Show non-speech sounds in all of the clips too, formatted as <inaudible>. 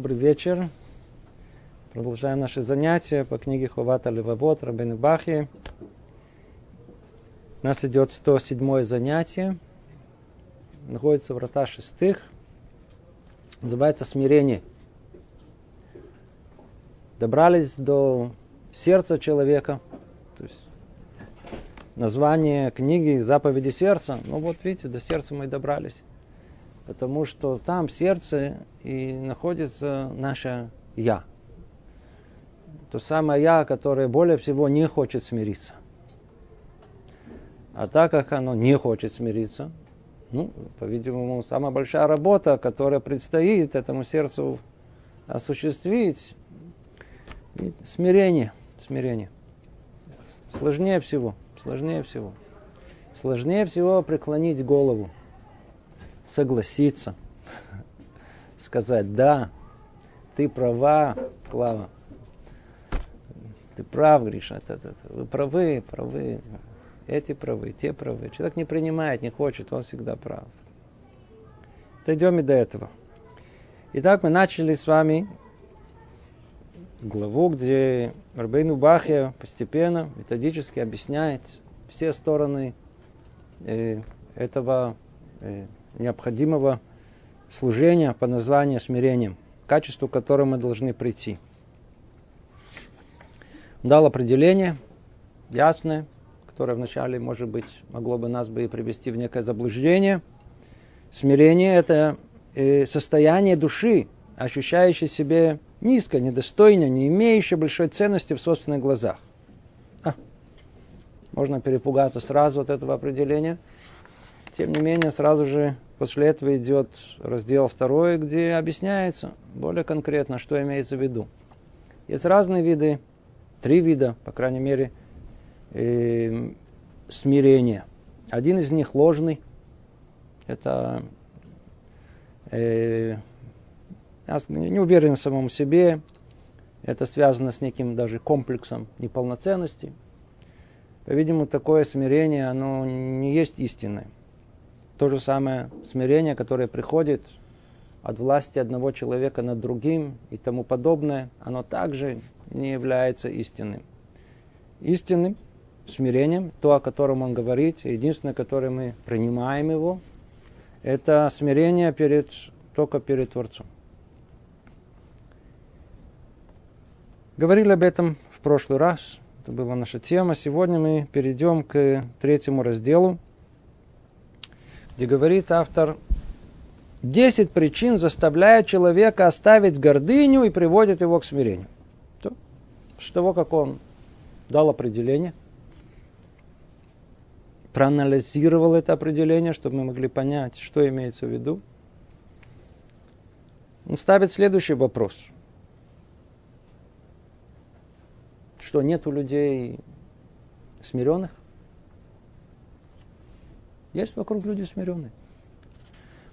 Добрый вечер. Продолжаем наши занятия по книге Хувата Левовод Рабин Бахи. У нас идет 107 занятие. Находится врата шестых. Называется смирение. Добрались до сердца человека. То есть название книги «Заповеди сердца». Ну вот видите, до сердца мы и добрались потому что там в сердце и находится наше «я». То самое «я», которое более всего не хочет смириться. А так как оно не хочет смириться, ну, по-видимому, самая большая работа, которая предстоит этому сердцу осуществить, смирение, смирение. Сложнее всего, сложнее всего. Сложнее всего преклонить голову согласиться, сказать, да, ты права, Клава, ты прав, Гриша, это, это, это. вы правы, правы, эти правы, те правы. Человек не принимает, не хочет, он всегда прав. Дойдем и до этого. Итак, мы начали с вами главу, где Рабейну Бахе постепенно, методически объясняет все стороны э, этого э, необходимого служения по названию смирением, качеству к которому мы должны прийти. Дал определение ясное, которое вначале, может быть, могло бы нас бы и привести в некое заблуждение. Смирение – это э, состояние души, ощущающей себе низко, недостойно, не имеющее большой ценности в собственных глазах. А, можно перепугаться сразу от этого определения – тем не менее, сразу же после этого идет раздел второй, где объясняется более конкретно, что имеется в виду. Есть разные виды, три вида, по крайней мере, э, смирения. Один из них ложный. Это э, я не уверен в самом себе. Это связано с неким даже комплексом неполноценности. По-видимому, такое смирение, оно не есть истинное. То же самое смирение, которое приходит от власти одного человека над другим и тому подобное, оно также не является истинным. Истинным смирением, то, о котором он говорит, единственное, которое мы принимаем его, это смирение перед, только перед Творцом. Говорили об этом в прошлый раз, это была наша тема. Сегодня мы перейдем к третьему разделу – где говорит автор, десять причин заставляют человека оставить гордыню и приводит его к смирению. То, с того, как он дал определение, проанализировал это определение, чтобы мы могли понять, что имеется в виду, он ставит следующий вопрос. Что нет у людей смиренных? Есть вокруг люди смиренные.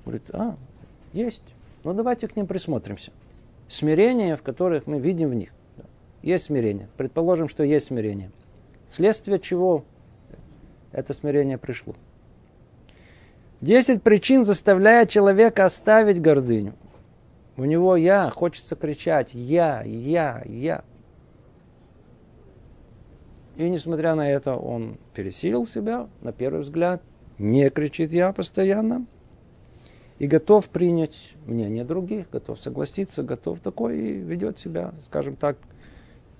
Говорит, а, есть. Ну давайте к ним присмотримся. Смирение, в которых мы видим в них. Есть смирение. Предположим, что есть смирение. Следствие чего это смирение пришло. Десять причин заставляет человека оставить гордыню. У него я, хочется кричать я, я, я. И несмотря на это, он пересилил себя, на первый взгляд, не кричит я постоянно, и готов принять мнение других, готов согласиться, готов такой и ведет себя, скажем так,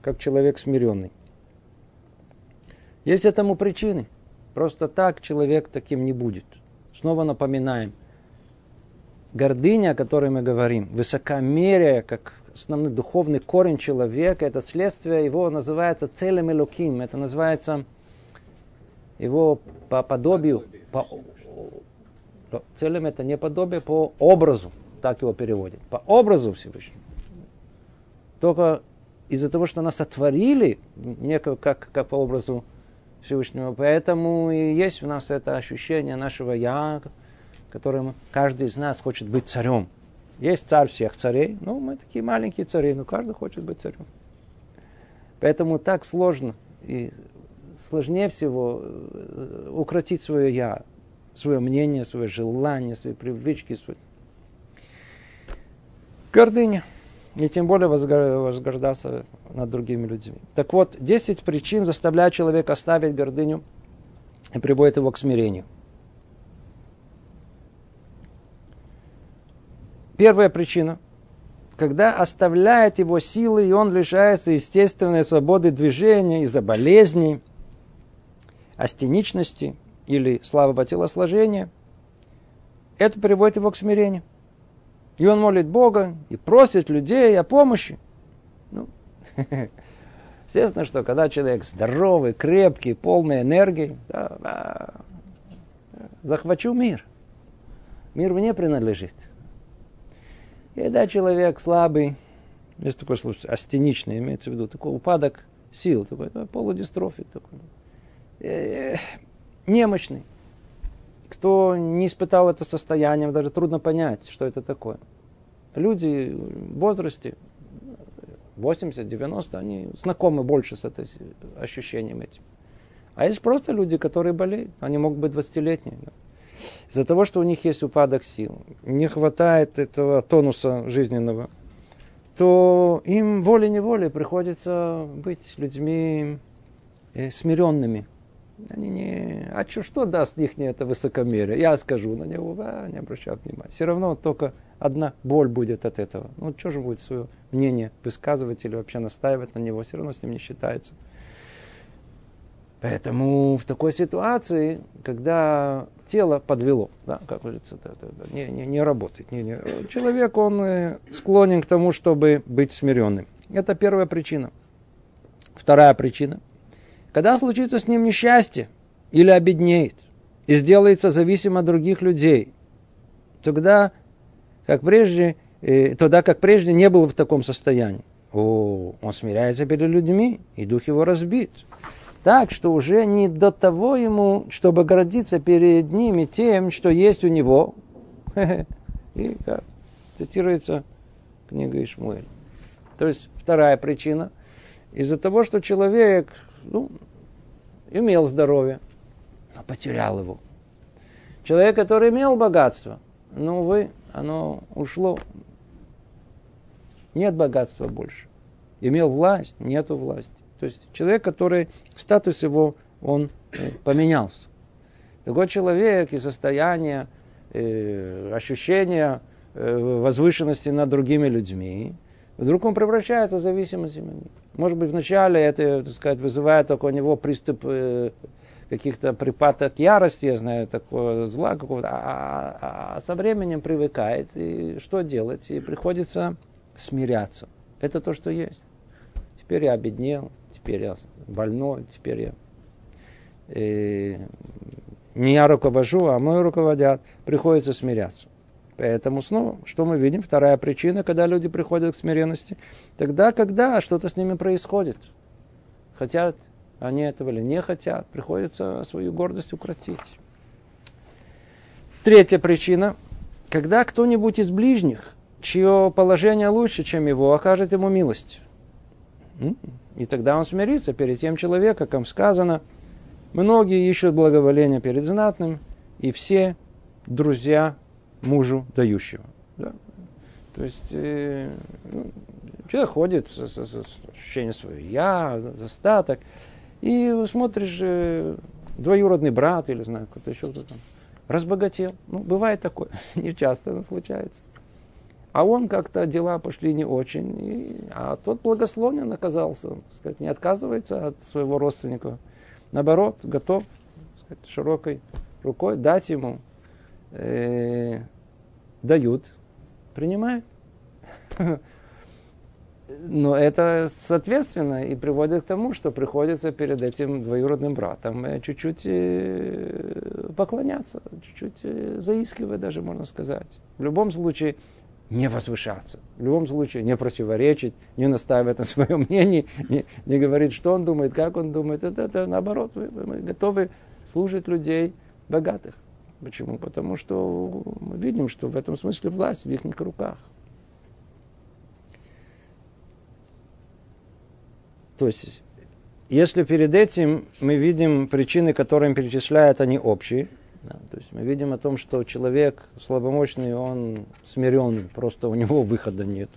как человек смиренный. Есть этому причины. Просто так человек таким не будет. Снова напоминаем. Гордыня, о которой мы говорим, высокомерие, как основной духовный корень человека, это следствие его называется целым элоким. Это называется его по подобию, по, целым это не подобие, по образу, так его переводят, по образу Всевышнего. Только из-за того, что нас сотворили, не как, как по образу Всевышнего, поэтому и есть у нас это ощущение нашего «я», которым каждый из нас хочет быть царем. Есть царь всех царей, ну, мы такие маленькие цари, но каждый хочет быть царем. Поэтому так сложно и сложнее всего э, укротить свое я, свое мнение, свое желание, свои привычки. Свой... Гордыня. и тем более возгождаться над другими людьми. Так вот, 10 причин заставляют человека оставить гордыню и приводит его к смирению. Первая причина. Когда оставляет его силы, и он лишается естественной свободы движения из-за болезней, астеничности или слабого телосложения, это приводит его к смирению. И он молит Бога и просит людей о помощи. Ну, <laughs> естественно, что когда человек здоровый, крепкий, полный энергии, да, да, захвачу мир. Мир мне принадлежит. И когда человек слабый, есть такой случай, астеничный, имеется в виду, такой упадок сил, такой полудистрофик, такой, э, немощный кто не испытал это состояние, даже трудно понять, что это такое. Люди в возрасте 80-90, они знакомы больше с этим ощущением этим. А есть просто люди, которые болеют. Они могут быть 20-летние. Из-за того, что у них есть упадок сил, не хватает этого тонуса жизненного, то им волей-неволей приходится быть людьми э, смиренными – они не... А что, что даст их это высокомерие? Я скажу на него, а, не обращаю внимания. Все равно только одна боль будет от этого. Ну, что же будет свое мнение высказывать или вообще настаивать на него? Все равно с ним не считается. Поэтому в такой ситуации, когда тело подвело, да, как говорится, да, да, да, не, не, не работает, не, не, человек, он э, склонен к тому, чтобы быть смиренным. Это первая причина. Вторая причина. Когда случится с ним несчастье или обеднеет и сделается зависим от других людей, тогда, как прежде, э, тогда, как прежде, не был в таком состоянии. О, он смиряется перед людьми, и дух его разбит. Так что уже не до того ему, чтобы гордиться перед ними тем, что есть у него. <laughs> И как цитируется книга Ишмуэль. То есть вторая причина. Из-за того, что человек ну, имел здоровье, но потерял его. Человек, который имел богатство, но, увы, оно ушло. Нет богатства больше. Имел власть, нету власти. То есть человек, который, статус его, он э, поменялся. Такой человек и состояние, э, ощущение э, возвышенности над другими людьми, вдруг он превращается в зависимость них. Может быть, вначале это, так сказать, вызывает только у него приступ э, каких-то припадок ярости, я знаю, такого зла какого-то, а, а, а со временем привыкает, и что делать? И приходится смиряться. Это то, что есть. Теперь я обеднел, теперь я больной, теперь я э, не я руковожу, а мой руководят. Приходится смиряться. Поэтому снова, что мы видим? Вторая причина, когда люди приходят к смиренности. Тогда, когда что-то с ними происходит. Хотят они этого или не хотят, приходится свою гордость укротить. Третья причина. Когда кто-нибудь из ближних, чье положение лучше, чем его, окажет ему милость. И тогда он смирится перед тем человеком, как сказано, многие ищут благоволения перед знатным, и все друзья мужу дающего. Да? То есть э, ну, человек ходит с, с, с ощущением своего я, достаток, и смотришь, э, двоюродный брат или знаю, кто-то еще кто-то там, разбогател. Ну, бывает такое, <laughs> не часто это случается. А он как-то дела пошли не очень, и, а тот благословен оказался, так сказать, не отказывается от своего родственника. Наоборот, готов сказать, широкой рукой дать ему э, дают, принимают. <laughs> Но это соответственно и приводит к тому, что приходится перед этим двоюродным братом э, чуть-чуть э, поклоняться, чуть-чуть э, заискивать даже, можно сказать. В любом случае, не возвышаться. В любом случае, не противоречить, не настаивать на своем мнении, <laughs> не, не говорить, что он думает, как он думает. Это, это наоборот, мы, мы готовы служить людей богатых. Почему? Потому что мы видим, что в этом смысле власть в их руках. То есть, если перед этим мы видим причины, которые перечисляют, они общие, да, то есть мы видим о том, что человек слабомощный, он смирен, просто у него выхода нет.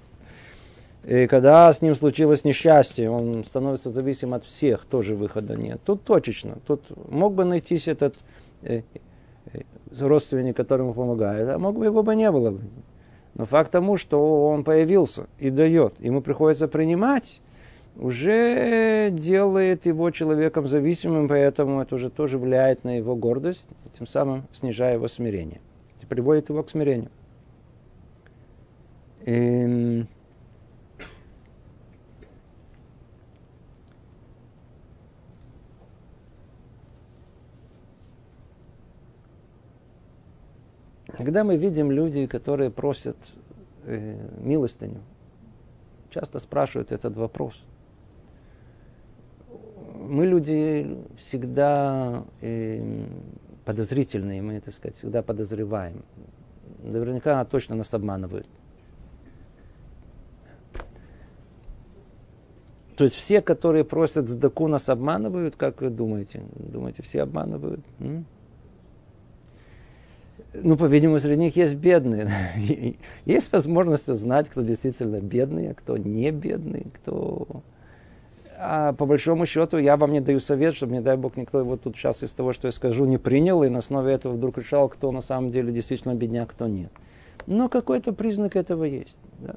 И когда с ним случилось несчастье, он становится зависим от всех, тоже выхода нет. Тут точечно. Тут мог бы найтись этот э, родственник, которому помогает, а мог бы его бы не было. Но факт тому, что он появился и дает, ему приходится принимать, уже делает его человеком зависимым, поэтому это уже тоже влияет на его гордость, тем самым снижая его смирение. Приводит его к смирению. И... Когда мы видим люди, которые просят э, милостыню, часто спрашивают этот вопрос. Мы люди всегда э, подозрительные, мы, так сказать, всегда подозреваем. Наверняка точно нас обманывают. То есть все, которые просят сдаку, нас обманывают, как вы думаете? Думаете, все обманывают? М? Ну, по-видимому, среди них есть бедные. <laughs> есть возможность узнать, кто действительно бедный, а кто не бедный, кто... А по большому счету я вам не даю совет, чтобы, не дай бог, никто его тут сейчас из того, что я скажу, не принял, и на основе этого вдруг решал, кто на самом деле действительно бедняк, кто нет. Но какой-то признак этого есть. Да.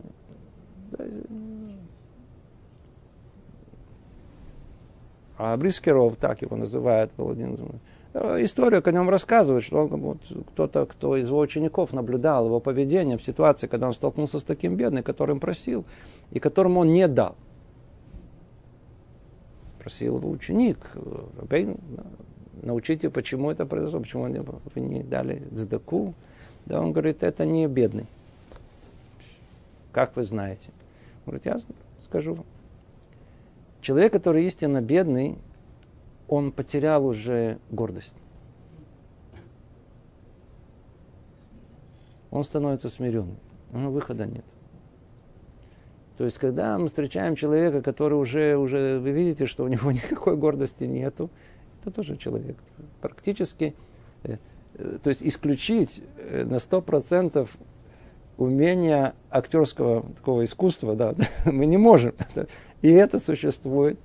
А Брискеров, так его называют, был один Э, историю о нем рассказывает, что он, вот, кто-то, кто из его учеников наблюдал его поведение в ситуации, когда он столкнулся с таким бедным, которым просил, и которому он не дал. Просил его ученик, Рабейн, научите, почему это произошло, почему вы не дали дздаку. Да, он говорит, это не бедный. Как вы знаете? Он говорит, я скажу вам. Человек, который истинно бедный, он потерял уже гордость. Он становится смиренным. Него выхода нет. То есть, когда мы встречаем человека, который уже, уже вы видите, что у него <laughs> никакой гордости нету, это тоже человек. Практически, э, э, то есть исключить э, на сто процентов умения актерского такого искусства, да, <laughs> мы не можем. <laughs> И это существует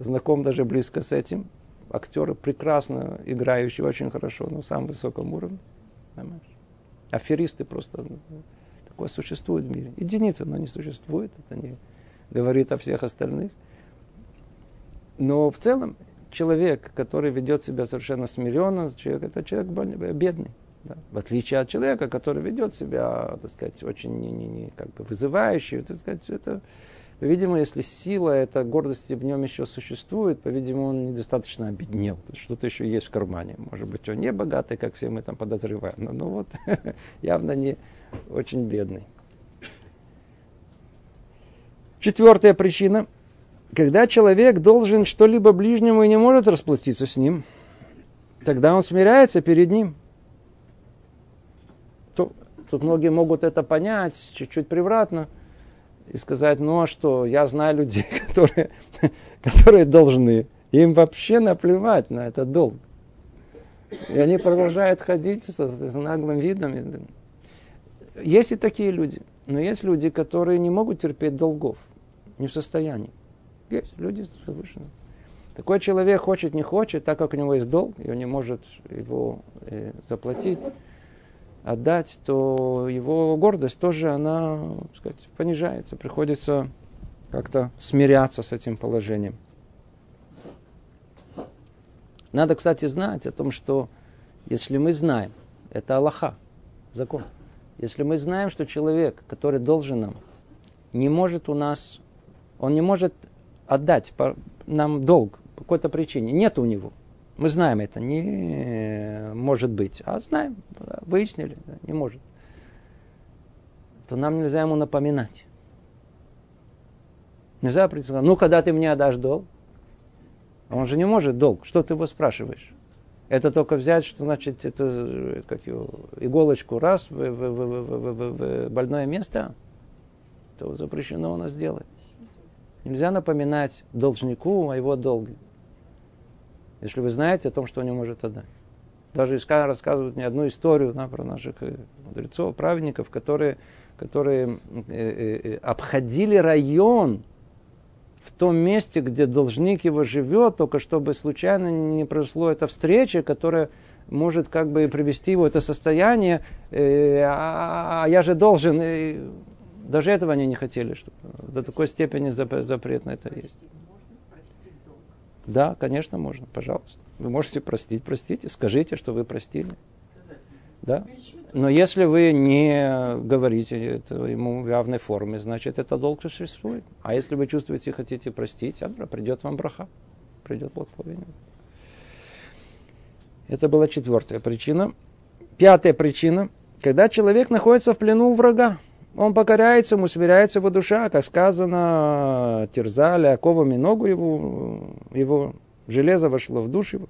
знаком даже близко с этим. Актеры прекрасно играющие, очень хорошо, на самом высоком уровне. Понимаешь? Аферисты просто ну, такое существует в мире. Единица, но не существует. Это не говорит о всех остальных. Но в целом человек, который ведет себя совершенно смиренно, человек, это человек бедный. Да? В отличие от человека, который ведет себя, так сказать, очень не, не, не, как бы вызывающий, так сказать, это по-видимому, если сила, эта гордость в нем еще существует, по-видимому, он недостаточно обеднел. Что-то еще есть в кармане. Может быть, он не богатый, как все мы там подозреваем, но ну вот <laughs> явно не очень бедный. Четвертая причина. Когда человек должен что-либо ближнему и не может расплатиться с ним, тогда он смиряется перед ним. Тут многие могут это понять чуть-чуть превратно – и сказать, ну а что, я знаю людей, <laughs> которые, которые должны. Им вообще наплевать на этот долг. И они продолжают ходить с, с наглым видом. Есть и такие люди. Но есть люди, которые не могут терпеть долгов. Не в состоянии. Есть люди совершенно. Такой человек хочет, не хочет, так как у него есть долг, и он не может его э, заплатить отдать, то его гордость тоже, она, так сказать, понижается. Приходится как-то смиряться с этим положением. Надо, кстати, знать о том, что если мы знаем, это Аллаха, закон. Если мы знаем, что человек, который должен нам, не может у нас, он не может отдать нам долг по какой-то причине, нет у него, мы знаем это, не может быть. А знаем, выяснили, не может. То нам нельзя ему напоминать. Нельзя прийти ну, когда ты мне отдашь долг? Он же не может долг. Что ты его спрашиваешь? Это только взять, что значит, это как его, иголочку раз в, в, в, в, в, в больное место, то запрещено у нас делать. Нельзя напоминать должнику о его долге если вы знаете о том, что он не может отдать. Даже Искан рассказывают мне одну историю да, про наших э, мудрецов, праведников, которые, которые э, э, обходили район в том месте, где должник его живет, только чтобы случайно не произошло эта встреча, которая может как бы привести его в это состояние, э, а, а я же должен. И даже этого они не хотели, чтобы до такой степени запрет на это есть. Да, конечно, можно, пожалуйста. Вы можете простить, простите, скажите, что вы простили. Да? Но если вы не говорите это ему в явной форме, значит, это долг существует. А если вы чувствуете, хотите простить, придет вам браха, придет благословение. Это была четвертая причина. Пятая причина. Когда человек находится в плену у врага, он покоряется, ему смиряется его душа, как сказано, терзали оковами ногу его, его железо вошло в душу.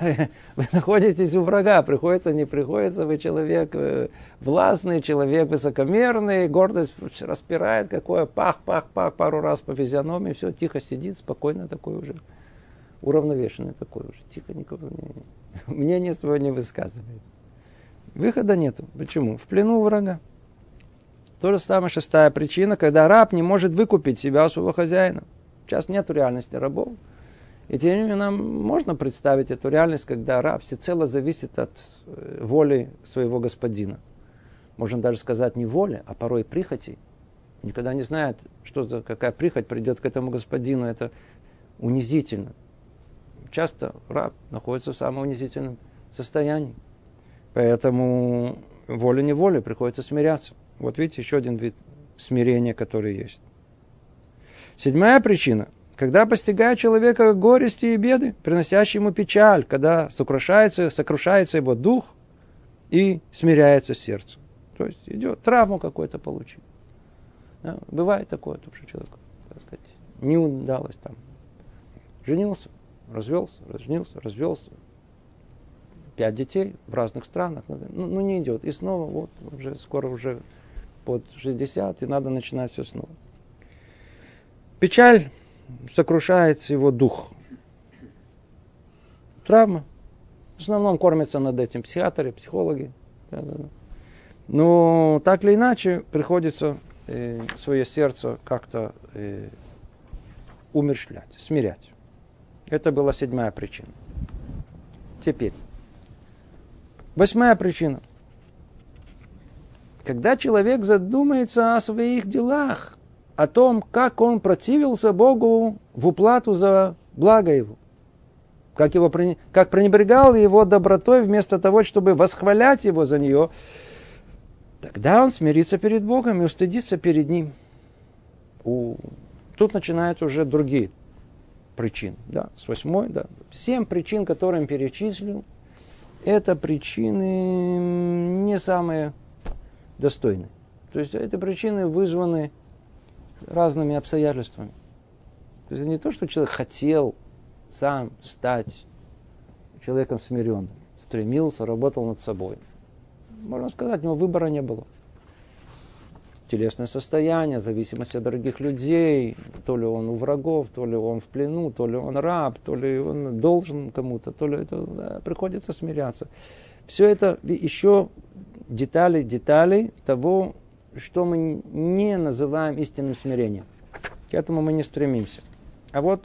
Вы находитесь у врага, приходится, не приходится, вы человек э, властный, человек высокомерный, гордость распирает, какое пах, пах, пах, пару раз по физиономии, все, тихо сидит, спокойно такой уже уравновешенный такой уже, тихо, никого не, <laughs> мнение свое не высказывает. Выхода нету. Почему? В плену врага. То же самое шестая причина, когда раб не может выкупить себя у своего хозяина. Сейчас нет реальности рабов. И тем не менее нам можно представить эту реальность, когда раб всецело зависит от э, воли своего господина. Можно даже сказать не воли, а порой прихоти. Никогда не знает, что за какая прихоть придет к этому господину. Это унизительно часто раб находится в самом унизительном состоянии. Поэтому волей-неволей приходится смиряться. Вот видите, еще один вид смирения, который есть. Седьмая причина. Когда постигает человека горести и беды, приносящие ему печаль, когда сокрушается, сокрушается его дух и смиряется сердце. То есть идет травму какую-то получил. Да, бывает такое, что человек, так сказать, не удалось там. Женился, развелся, женился, развелся. Пять детей в разных странах. Ну, ну, не идет. И снова вот уже скоро уже под 60, и надо начинать все снова. Печаль сокрушает его дух. Травма. В основном кормятся над этим психиатры, психологи. Но так или иначе приходится э, свое сердце как-то э, умерщвлять, смирять. Это была седьмая причина. Теперь. Восьмая причина. Когда человек задумается о своих делах, о том, как он противился Богу в уплату за благо его, как, его, как пренебрегал его добротой вместо того, чтобы восхвалять его за нее, тогда он смирится перед Богом и устыдится перед Ним. У... Тут начинаются уже другие причин. Да, с восьмой, да. Семь причин, которые он перечислил, это причины не самые достойные. То есть эти причины вызваны разными обстоятельствами. То есть не то, что человек хотел сам стать человеком смиренным, стремился, работал над собой. Можно сказать, у него выбора не было телесное состояние, зависимость от других людей, то ли он у врагов, то ли он в плену, то ли он раб, то ли он должен кому-то, то ли это да, приходится смиряться. Все это еще детали, детали того, что мы не называем истинным смирением. К этому мы не стремимся. А вот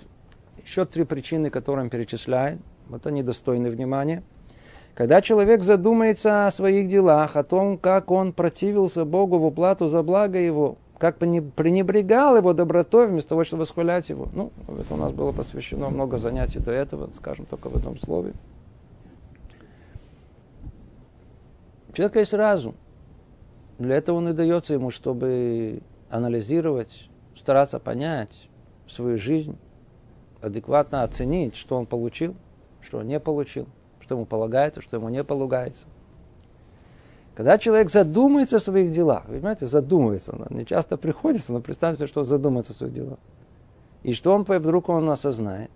еще три причины, которые он перечисляет. Вот они достойны внимания – когда человек задумается о своих делах, о том, как он противился Богу в уплату за благо его, как пренебрегал его добротой вместо того, чтобы восхвалять его. Ну, это у нас было посвящено много занятий до этого, скажем только в одном слове. У человека есть разум. Для этого он и дается ему, чтобы анализировать, стараться понять свою жизнь, адекватно оценить, что он получил, что он не получил – что ему полагается, что ему не полагается. Когда человек задумается о своих делах, вы понимаете, задумывается, не часто приходится, но представьте, что он задумается о своих делах. И что он вдруг он осознает,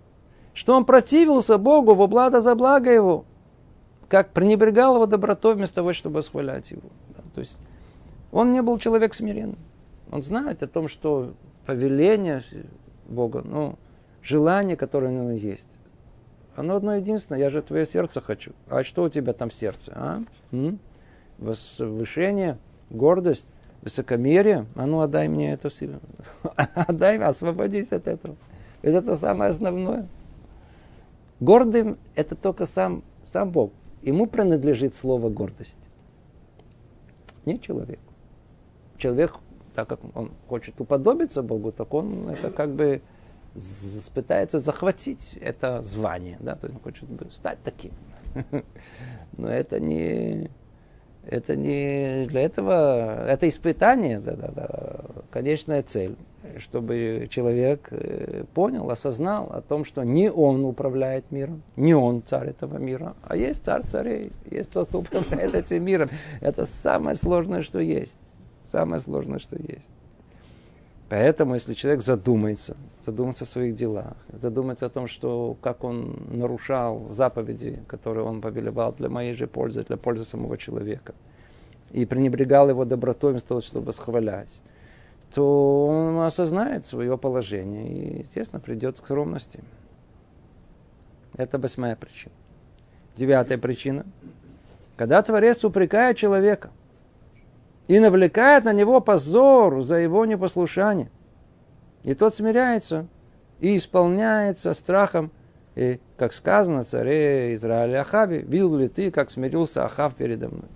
что он противился Богу в облада за благо его, как пренебрегал его добротой вместо того, чтобы восхвалять его. Да, то есть он не был человек смиренным. Он знает о том, что повеление Бога, ну, желание, которое у него есть, Оно одно единственное, я же твое сердце хочу. А что у тебя там в сердце? А? М? Возвышение, гордость, высокомерие. А ну отдай мне это все. <laughs> Отдай, освободись от этого. Это самое основное. Гордым это только сам, сам Бог. Ему принадлежит слово гордость. Не человек. Человек, так как он хочет уподобиться Богу, так он это как бы пытается захватить это звание, да, то есть он хочет стать таким. <laughs> Но это не, это не для этого, это испытание, да, да, да, конечная цель, чтобы человек э, понял, осознал о том, что не он управляет миром, не он царь этого мира, а есть царь царей, есть тот, кто управляет <laughs> этим миром. Это самое сложное, что есть. Самое сложное, что есть. Поэтому, если человек задумается, задумается о своих делах, задумается о том, что как он нарушал заповеди, которые он повелевал для моей же пользы, для пользы самого человека, и пренебрегал его добротой вместо того, чтобы восхвалять, то он осознает свое положение и, естественно, придет к скромности. Это восьмая причина. Девятая причина. Когда Творец упрекает человека – и навлекает на него позор за его непослушание. И тот смиряется и исполняется страхом, и, как сказано царе Израиля Ахаве, видел ли ты, как смирился Ахав передо мной?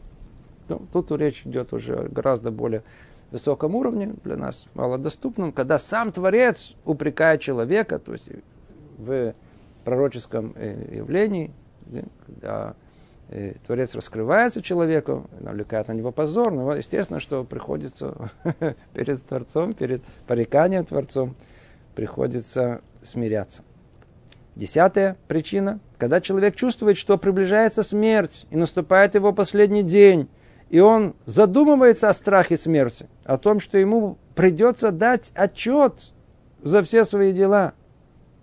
Ну, тут речь идет уже гораздо более высоком уровне, для нас малодоступном, когда сам Творец упрекает человека, то есть в пророческом э, явлении, когда и Творец раскрывается человеку, навлекает на него позор, но естественно, что приходится <laughs> перед Творцом, перед пореканием Творцом, приходится смиряться. Десятая причина, когда человек чувствует, что приближается смерть, и наступает его последний день, и он задумывается о страхе смерти, о том, что ему придется дать отчет за все свои дела,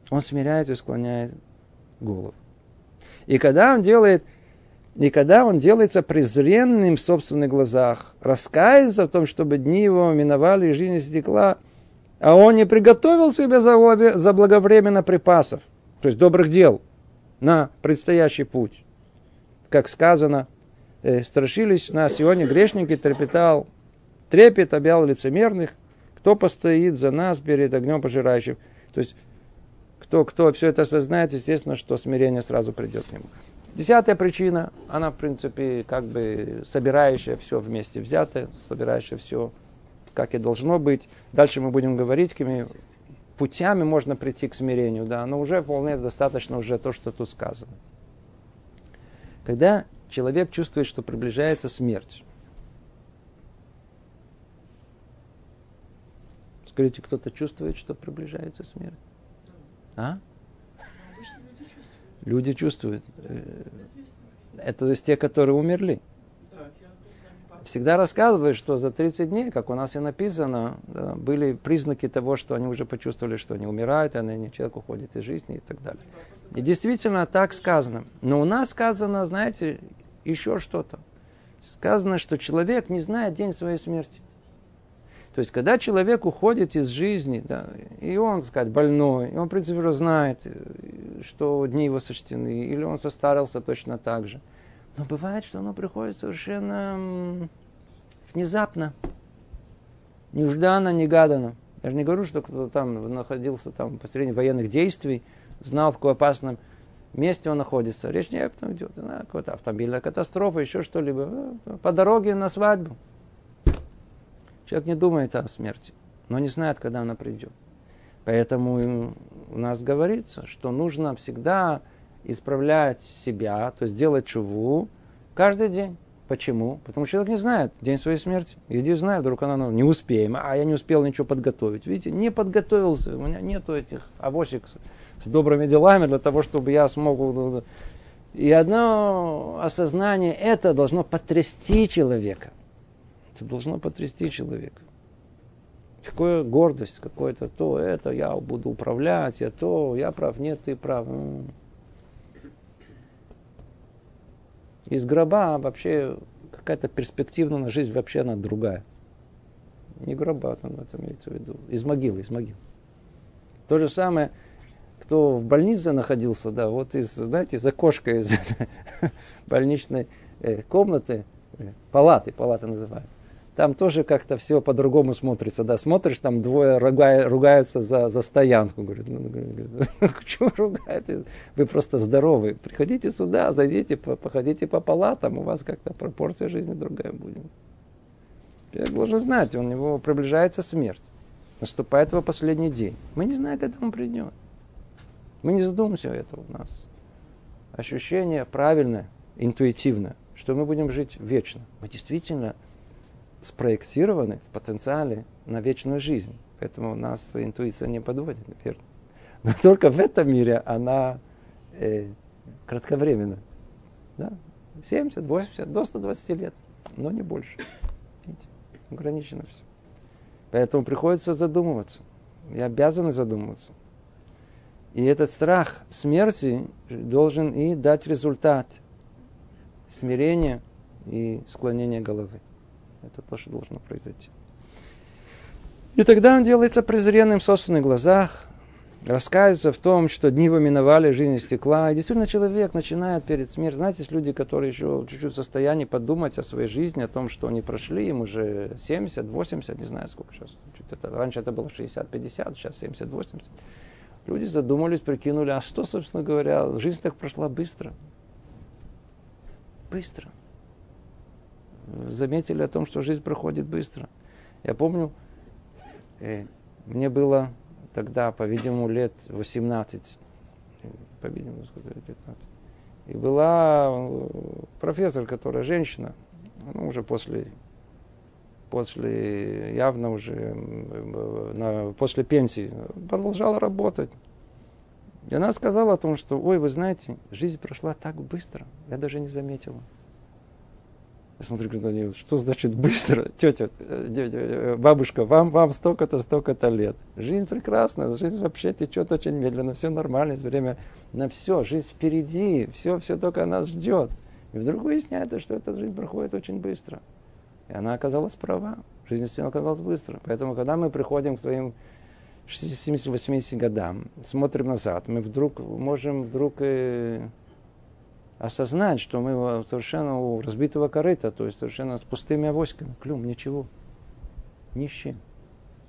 он смиряется и склоняет голову. И когда он делает и когда он делается презренным в собственных глазах, раскается в том, чтобы дни его миновали и жизнь стекла, а он не приготовил себе заблаговременно припасов, то есть добрых дел, на предстоящий путь. Как сказано, э, страшились нас сегодня грешники, трепетал, трепет объял лицемерных, кто постоит за нас перед огнем пожирающим. То есть, кто, кто все это осознает, естественно, что смирение сразу придет к нему. Десятая причина, она, в принципе, как бы собирающая все вместе взятое, собирающая все, как и должно быть. Дальше мы будем говорить, какими путями можно прийти к смирению, да, но уже вполне достаточно уже то, что тут сказано. Когда человек чувствует, что приближается смерть, Скажите, кто-то чувствует, что приближается смерть? А? Люди чувствуют. Это то есть те, которые умерли. Всегда рассказывают, что за 30 дней, как у нас и написано, да, были признаки того, что они уже почувствовали, что они умирают, и они, человек уходит из жизни и так далее. И действительно так сказано. Но у нас сказано, знаете, еще что-то. Сказано, что человек не знает день своей смерти. То есть, когда человек уходит из жизни, да, и он, так сказать, больной, и он, в принципе, уже знает, э, что дни его сочтены, или он состарился точно так же. Но бывает, что оно приходит совершенно внезапно, нежданно, негаданно. Я же не говорю, что кто-то там находился там посреди военных действий, знал, в каком опасном месте он находится. Речь не об этом идет. Какая-то автомобильная катастрофа, еще что-либо. Э, по дороге на свадьбу. Человек не думает о смерти, но не знает, когда она придет. Поэтому у нас говорится, что нужно всегда исправлять себя, то есть делать чуву каждый день. Почему? Потому что человек не знает день своей смерти. Иди знает, вдруг она ну, не успеем, а я не успел ничего подготовить. Видите, не подготовился, у меня нету этих авосик с, добрыми делами для того, чтобы я смог... И одно осознание это должно потрясти человека. Это должно потрясти человека. Какая гордость, какое-то то, это, я буду управлять, я то, я прав, нет, ты прав. Из гроба вообще какая-то перспективная на жизнь вообще она другая. Не гроба, там это имеется в виду. Из могилы, из могил. То же самое, кто в больнице находился, да, вот из, знаете, из окошка из <laughs> больничной э, комнаты, э, палаты, палаты называют, там тоже как-то все по-другому смотрится. Да, смотришь, там двое ругаются за, за стоянку. Говорят, ну, почему <laughs> ругаете? Вы просто здоровы. Приходите сюда, зайдите, походите по палатам, у вас как-то пропорция жизни другая будет. Человек должен знать, у него приближается смерть. Наступает его последний день. Мы не знаем, когда он придет. Мы не задумываемся этого у нас. Ощущение правильное, интуитивное, что мы будем жить вечно. Мы действительно спроектированы в потенциале на вечную жизнь. Поэтому нас интуиция не подводит, верно. Но <laughs> только в этом мире она э, кратковременна. Да? 70, 80, до 120 лет, но не больше. Видите, ограничено все. Поэтому приходится задумываться. И обязаны задумываться. И этот страх смерти должен и дать результат смирения и склонения головы. Это то, что должно произойти. И тогда он делается презренным в собственных глазах, раскаивается в том, что дни его миновали, жизнь стекла. И действительно человек начинает перед смертью. Знаете, есть люди, которые еще чуть-чуть в состоянии подумать о своей жизни, о том, что они прошли, им уже 70, 80, не знаю сколько сейчас. Это, раньше это было 60, 50, сейчас 70, 80. Люди задумались, прикинули, а что, собственно говоря, жизнь так прошла быстро. Быстро заметили о том, что жизнь проходит быстро. Я помню, э, мне было тогда, по-видимому, лет 18, по-видимому, сколько 15. И была э, профессор, которая женщина, ну, уже после, после явно уже, на, после пенсии, продолжала работать. И она сказала о том, что, ой, вы знаете, жизнь прошла так быстро, я даже не заметила. Я смотрю на нее, что значит быстро? <laughs> Тетя, э, бабушка, вам, вам столько-то, столько-то лет. Жизнь прекрасна, жизнь вообще течет очень медленно, все нормально, есть время на все, жизнь впереди, все, все только нас ждет. И вдруг выясняется, что эта жизнь проходит очень быстро. И она оказалась права. Жизнь действительно оказалась быстро. Поэтому, когда мы приходим к своим 60-80 годам, смотрим назад, мы вдруг можем вдруг э, осознать, что мы совершенно у разбитого корыта, то есть совершенно с пустыми авоськами, клюм, ничего, ни.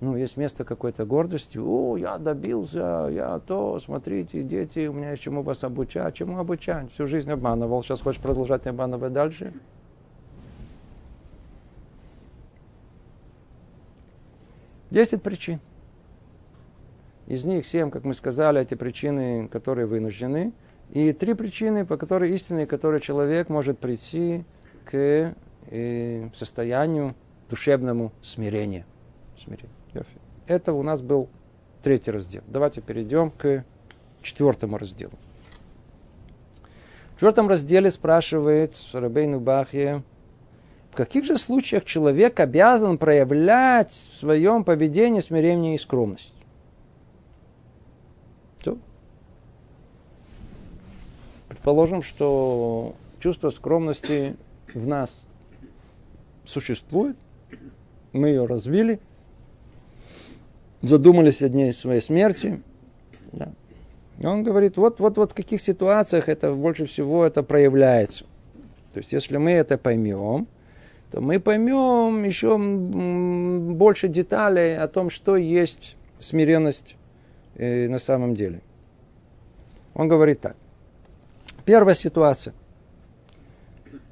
Ну, есть место какой-то гордости. О, я добился, я то, смотрите, дети, у меня есть чему вас обучать. Чему обучать? Всю жизнь обманывал, сейчас хочешь продолжать обманывать дальше? Десять причин. Из них семь, как мы сказали, эти причины, которые вынуждены – и три причины, по которой истинный, который человек может прийти к э, состоянию душевному смирения. смирения. Это у нас был третий раздел. Давайте перейдем к четвертому разделу. В четвертом разделе спрашивает Рабейну Бахье, в каких же случаях человек обязан проявлять в своем поведении смирение и скромность? Предположим, что чувство скромности в нас существует, мы ее развили, задумались о дне своей смерти. Да. И он говорит, вот, вот, вот в каких ситуациях это больше всего это проявляется. То есть, если мы это поймем, то мы поймем еще больше деталей о том, что есть смиренность э, на самом деле. Он говорит так. Первая ситуация.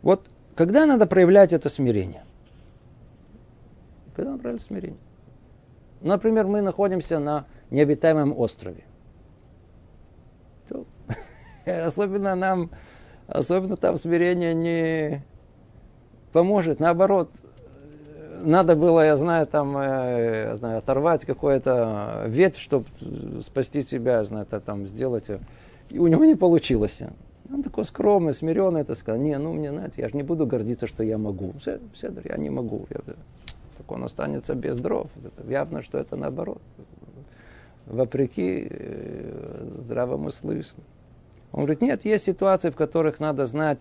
Вот когда надо проявлять это смирение? Когда надо проявлять смирение? Например, мы находимся на необитаемом острове. <laughs> Особенно нам, особенно там смирение не поможет. Наоборот, надо было, я знаю, там, э, я знаю, оторвать какое-то ветвь, чтобы спасти себя, я знаю, это там сделать. И у него не получилось. Он такой скромный, смиренный, это сказал, не, ну мне, знаете, я же не буду гордиться, что я могу. Все, все, я не могу. Я, так он останется без дров. Это явно, что это наоборот. Вопреки э, здравому смыслу. Он говорит, нет, есть ситуации, в которых надо знать,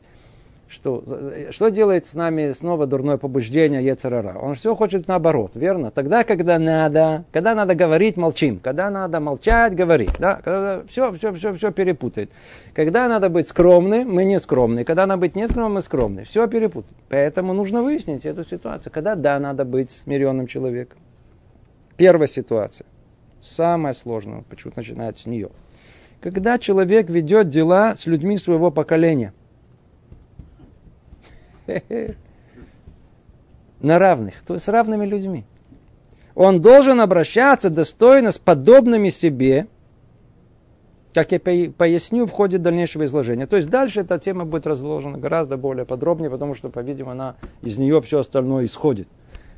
что, что делает с нами снова дурное побуждение Ецерара? Он все хочет наоборот, верно? Тогда, когда надо, когда надо говорить, молчим. Когда надо молчать, говорить. Да? Когда все, все, все, все перепутает. Когда надо быть скромным, мы не скромны. Когда надо быть не скромным, мы скромны. Все перепутает. Поэтому нужно выяснить эту ситуацию. Когда да, надо быть смиренным человеком. Первая ситуация. Самая сложная. Почему-то начинается с нее. Когда человек ведет дела с людьми своего поколения – на равных, то есть с равными людьми. Он должен обращаться достойно с подобными себе, как я поясню в ходе дальнейшего изложения. То есть дальше эта тема будет разложена гораздо более подробнее, потому что, по-видимому, она из нее все остальное исходит.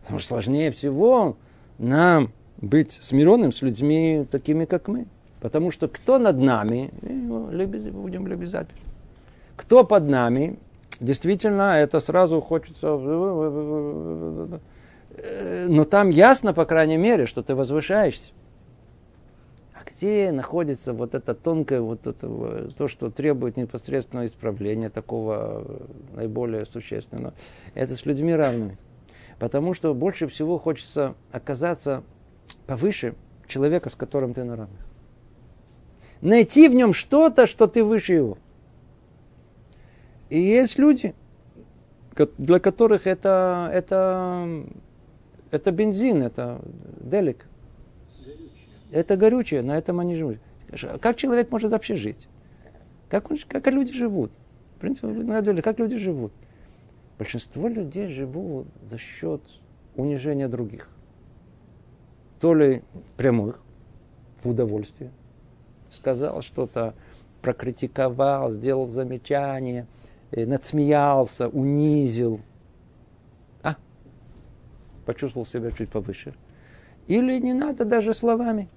Потому что сложнее всего нам быть смиренным с людьми такими, как мы. Потому что кто над нами, будем любить запись. Кто под нами, действительно, это сразу хочется... Но там ясно, по крайней мере, что ты возвышаешься. А где находится вот это тонкое, вот это, то, что требует непосредственного исправления, такого наиболее существенного? Это с людьми равными. Потому что больше всего хочется оказаться повыше человека, с которым ты на равных. Найти в нем что-то, что ты выше его. И есть люди, для которых это, это, это бензин, это делик. Это горючее, на этом они живут. Как человек может вообще жить? Как, он, как люди живут? В принципе, как люди живут? Большинство людей живут за счет унижения других. То ли прямых, в удовольствие. Сказал что-то, прокритиковал, сделал замечание – надсмеялся, унизил, а, почувствовал себя чуть повыше. Или не надо даже словами.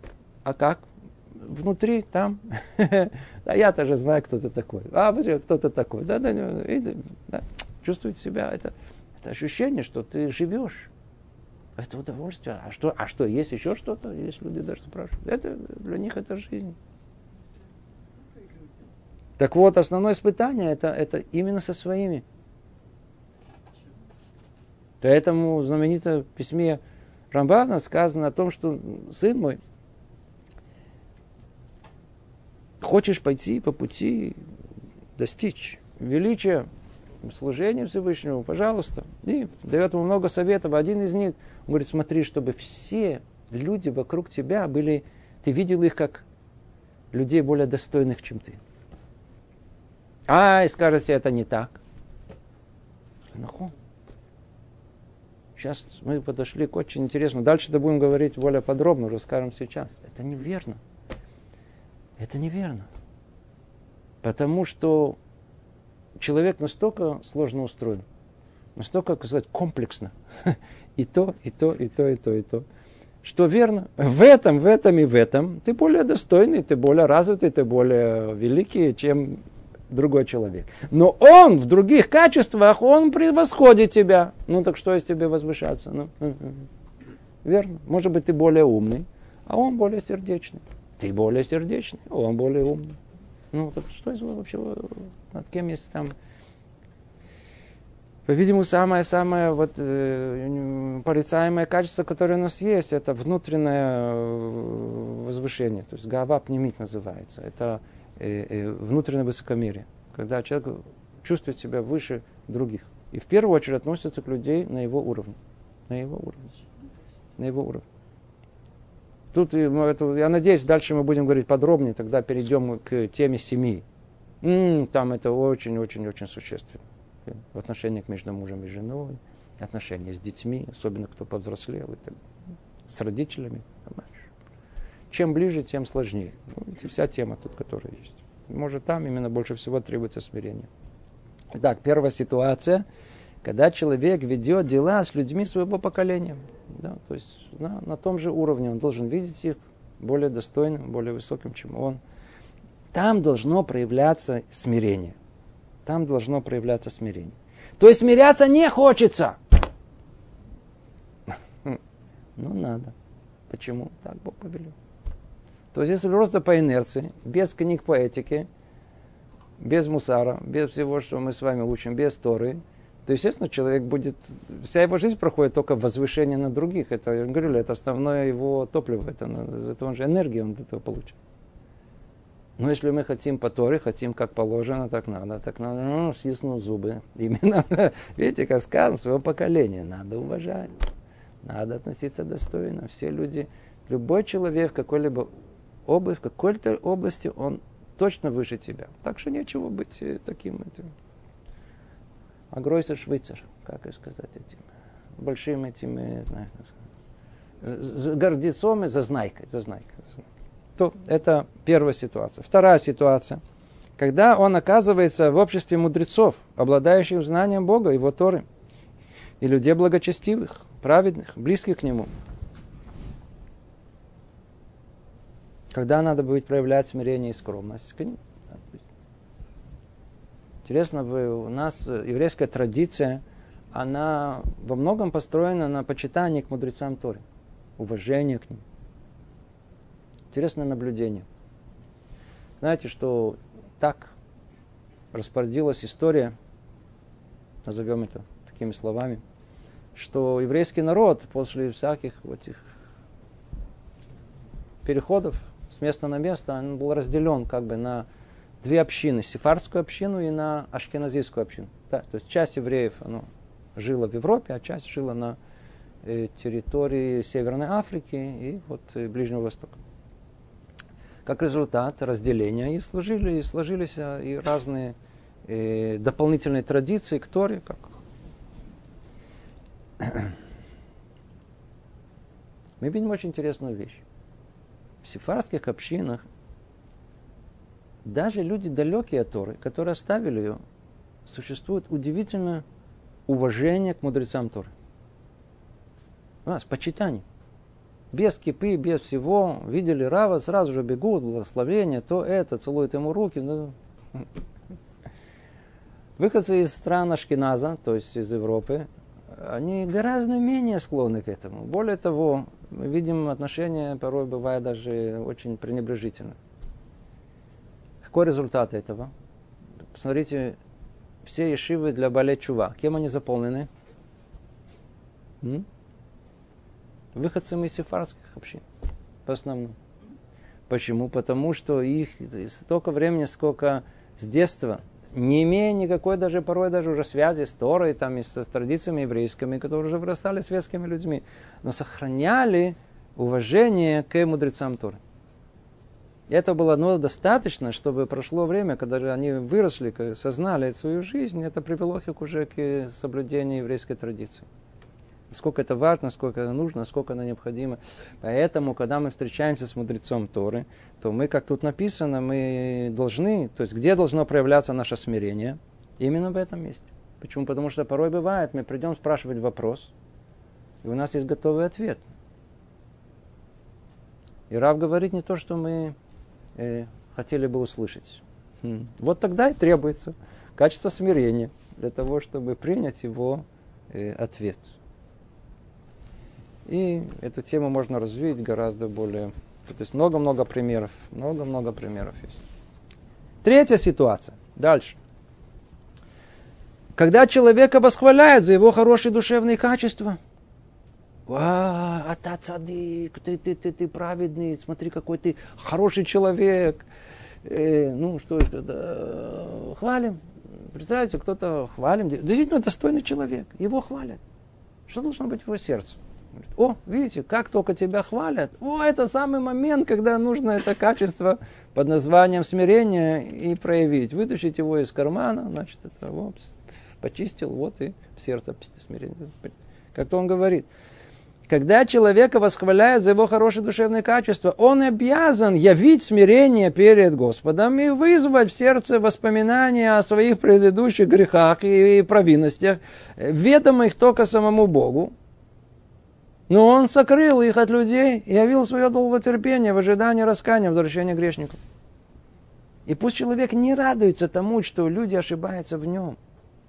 А как? Внутри, там. <laughs> А я тоже знаю, кто ты такой. А, кто ты такой. Да, да, да. Чувствует себя. Это, это ощущение, что ты живешь. Это удовольствие. А что, а что, есть еще что-то? Есть люди даже спрашивают. Это, для них это жизнь. Так вот, основное испытание это, это именно со своими. Поэтому в знаменитом письме Рамбана сказано о том, что сын мой, хочешь пойти по пути достичь величия, служения Всевышнему, пожалуйста. И дает ему много советов. Один из них, говорит, смотри, чтобы все люди вокруг тебя были, ты видел их как людей более достойных, чем ты. А, и скажете, это не так. Сейчас мы подошли к очень интересному. Дальше это будем говорить более подробно, расскажем сейчас. Это неверно. Это неверно. Потому что человек настолько сложно устроен, настолько, как сказать, комплексно. <laughs> И то, и то, и то, и то, и то. Что верно, в этом, в этом и в этом ты более достойный, ты более развитый, ты более великий, чем другой человек. Но он в других качествах, он превосходит тебя. Ну так что из тебе возвышаться? Ну, верно. Может быть, ты более умный, а он более сердечный. Ты более сердечный, а он более умный. Ну, так что из вообще, над кем есть там... По-видимому, самое-самое вот, э, порицаемое качество, которое у нас есть, это внутреннее э, возвышение. То есть гава пнемит называется. Это э, э, внутреннее высокомерие, когда человек чувствует себя выше других. И в первую очередь относится к людей на его уровне. На его уровне. На его уровне. Тут я надеюсь, дальше мы будем говорить подробнее, тогда перейдем к теме семьи. Там это очень-очень-очень существенно. В отношениях между мужем и женой, отношения с детьми, особенно кто повзрослел, это, с родителями. Чем ближе, тем сложнее. Ну, вся тема тут, которая есть. Может, там именно больше всего требуется смирение. Итак, первая ситуация, когда человек ведет дела с людьми своего поколения. Да, то есть на, на том же уровне он должен видеть их более достойным, более высоким, чем он. Там должно проявляться смирение. Там должно проявляться смирение. То есть смиряться не хочется. <laughs> Ну, надо. Почему? Так Бог повелел. То есть, если просто по инерции, без книг по этике, без мусара, без всего, что мы с вами учим, без Торы, то, естественно, человек будет... Вся его жизнь проходит только в возвышении на других. Это, я говорю, это основное его топливо. Это, это он же энергию он от этого получит. Но если мы хотим по Торе, хотим как положено, так надо, так надо, ну, стиснуть зубы. <laughs> Именно, видите, как сказано, своего поколения надо уважать, надо относиться достойно. Все люди, любой человек в какой-либо области, в какой-то области, он точно выше тебя. Так что нечего быть э, таким этим. Агройсер швейцар, как и сказать этим. Большим этим, знаю, гордецом и зазнайкой, зазнайкой, зазнайкой то это первая ситуация. Вторая ситуация, когда он оказывается в обществе мудрецов, обладающих знанием Бога, Его Торы, и людей благочестивых, праведных, близких к Нему. Когда надо будет проявлять смирение и скромность. Интересно, у нас еврейская традиция, она во многом построена на почитании к мудрецам Торы, уважение к ним. Интересное наблюдение. Знаете, что так распорядилась история, назовем это такими словами, что еврейский народ после всяких этих переходов с места на место, он был разделен как бы на две общины, сефарскую общину и на ашкеназийскую общину. Да, то есть часть евреев оно, жила в Европе, а часть жила на э, территории Северной Африки и вот э, Ближнего Востока как результат разделения и сложили, и сложились а, и разные э, дополнительные традиции к Торе, как <clears throat> мы видим очень интересную вещь. В сефарских общинах даже люди далекие от Торы, которые оставили ее, существует удивительное уважение к мудрецам Торы. У нас почитание без кипы, без всего, видели Рава, сразу же бегут, благословение, то это, целуют ему руки. Ну. <laughs> Выходцы из стран Ашкиназа, то есть из Европы, они гораздо менее склонны к этому. Более того, мы видим отношения порой бывает даже очень пренебрежительно. Какой результат этого? Посмотрите, все ешивы для балет чува. Кем они заполнены? М? выходцами из сефарских общин, в основном. Почему? Потому что их столько времени, сколько с детства, не имея никакой даже порой даже уже связи с Торой, там, и с традициями еврейскими, которые уже вырастали светскими людьми, но сохраняли уважение к мудрецам Торы. Это было одно достаточно, чтобы прошло время, когда они выросли, сознали свою жизнь, это привело их уже к соблюдению еврейской традиции насколько это важно, насколько это нужно, насколько это необходимо. Поэтому, когда мы встречаемся с мудрецом Торы, то мы, как тут написано, мы должны, то есть где должно проявляться наше смирение? Именно в этом месте. Почему? Потому что порой бывает, мы придем спрашивать вопрос, и у нас есть готовый ответ. И Рав говорит не то, что мы э, хотели бы услышать. Хм. Вот тогда и требуется качество смирения для того, чтобы принять его э, ответ. И эту тему можно развить гораздо более... То есть много-много примеров. Много-много примеров есть. Третья ситуация. Дальше. Когда человека восхваляют за его хорошие душевные качества. А, та цадик, ты, ты, ты, ты праведный, смотри, какой ты хороший человек. Э, ну, что да, хвалим. Представляете, кто-то хвалим. Действительно достойный человек. Его хвалят. Что должно быть в его сердце? О, видите, как только тебя хвалят, о, это самый момент, когда нужно это качество под названием смирения и проявить. Вытащить его из кармана, значит, это вот, почистил, вот и в сердце смирение. Как-то он говорит. Когда человека восхваляют за его хорошее душевное качество, он обязан явить смирение перед Господом и вызвать в сердце воспоминания о своих предыдущих грехах и провинностях, ведомых только самому Богу, но он сокрыл их от людей и явил свое долготерпение в ожидании раскаяния, возвращения грешников. И пусть человек не радуется тому, что люди ошибаются в нем,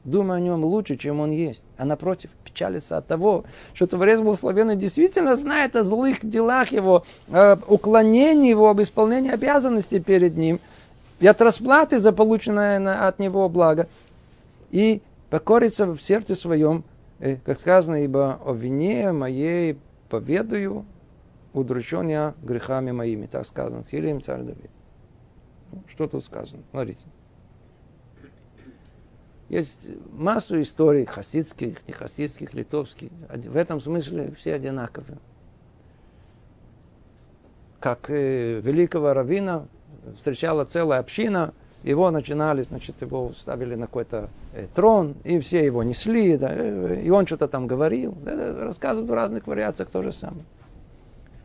думая о нем лучше, чем он есть, а напротив, печалится от того, что Творец Благословенный действительно знает о злых делах его, о уклонении его, об исполнении обязанностей перед ним, и от расплаты за полученное от него благо, и покориться в сердце своем, э, как сказано, ибо о вине моей поведаю, удручен я грехами моими, так сказано, Тилием царь Давид. Ну, что тут сказано? Смотрите. Есть массу историй хасидских, не хасидских, литовских. В этом смысле все одинаковые. Как э, великого равина встречала целая община, его начинали, значит, его ставили на какой-то трон, и все его несли, да, э, и он что-то там говорил. Да, рассказывают в разных вариациях то же самое.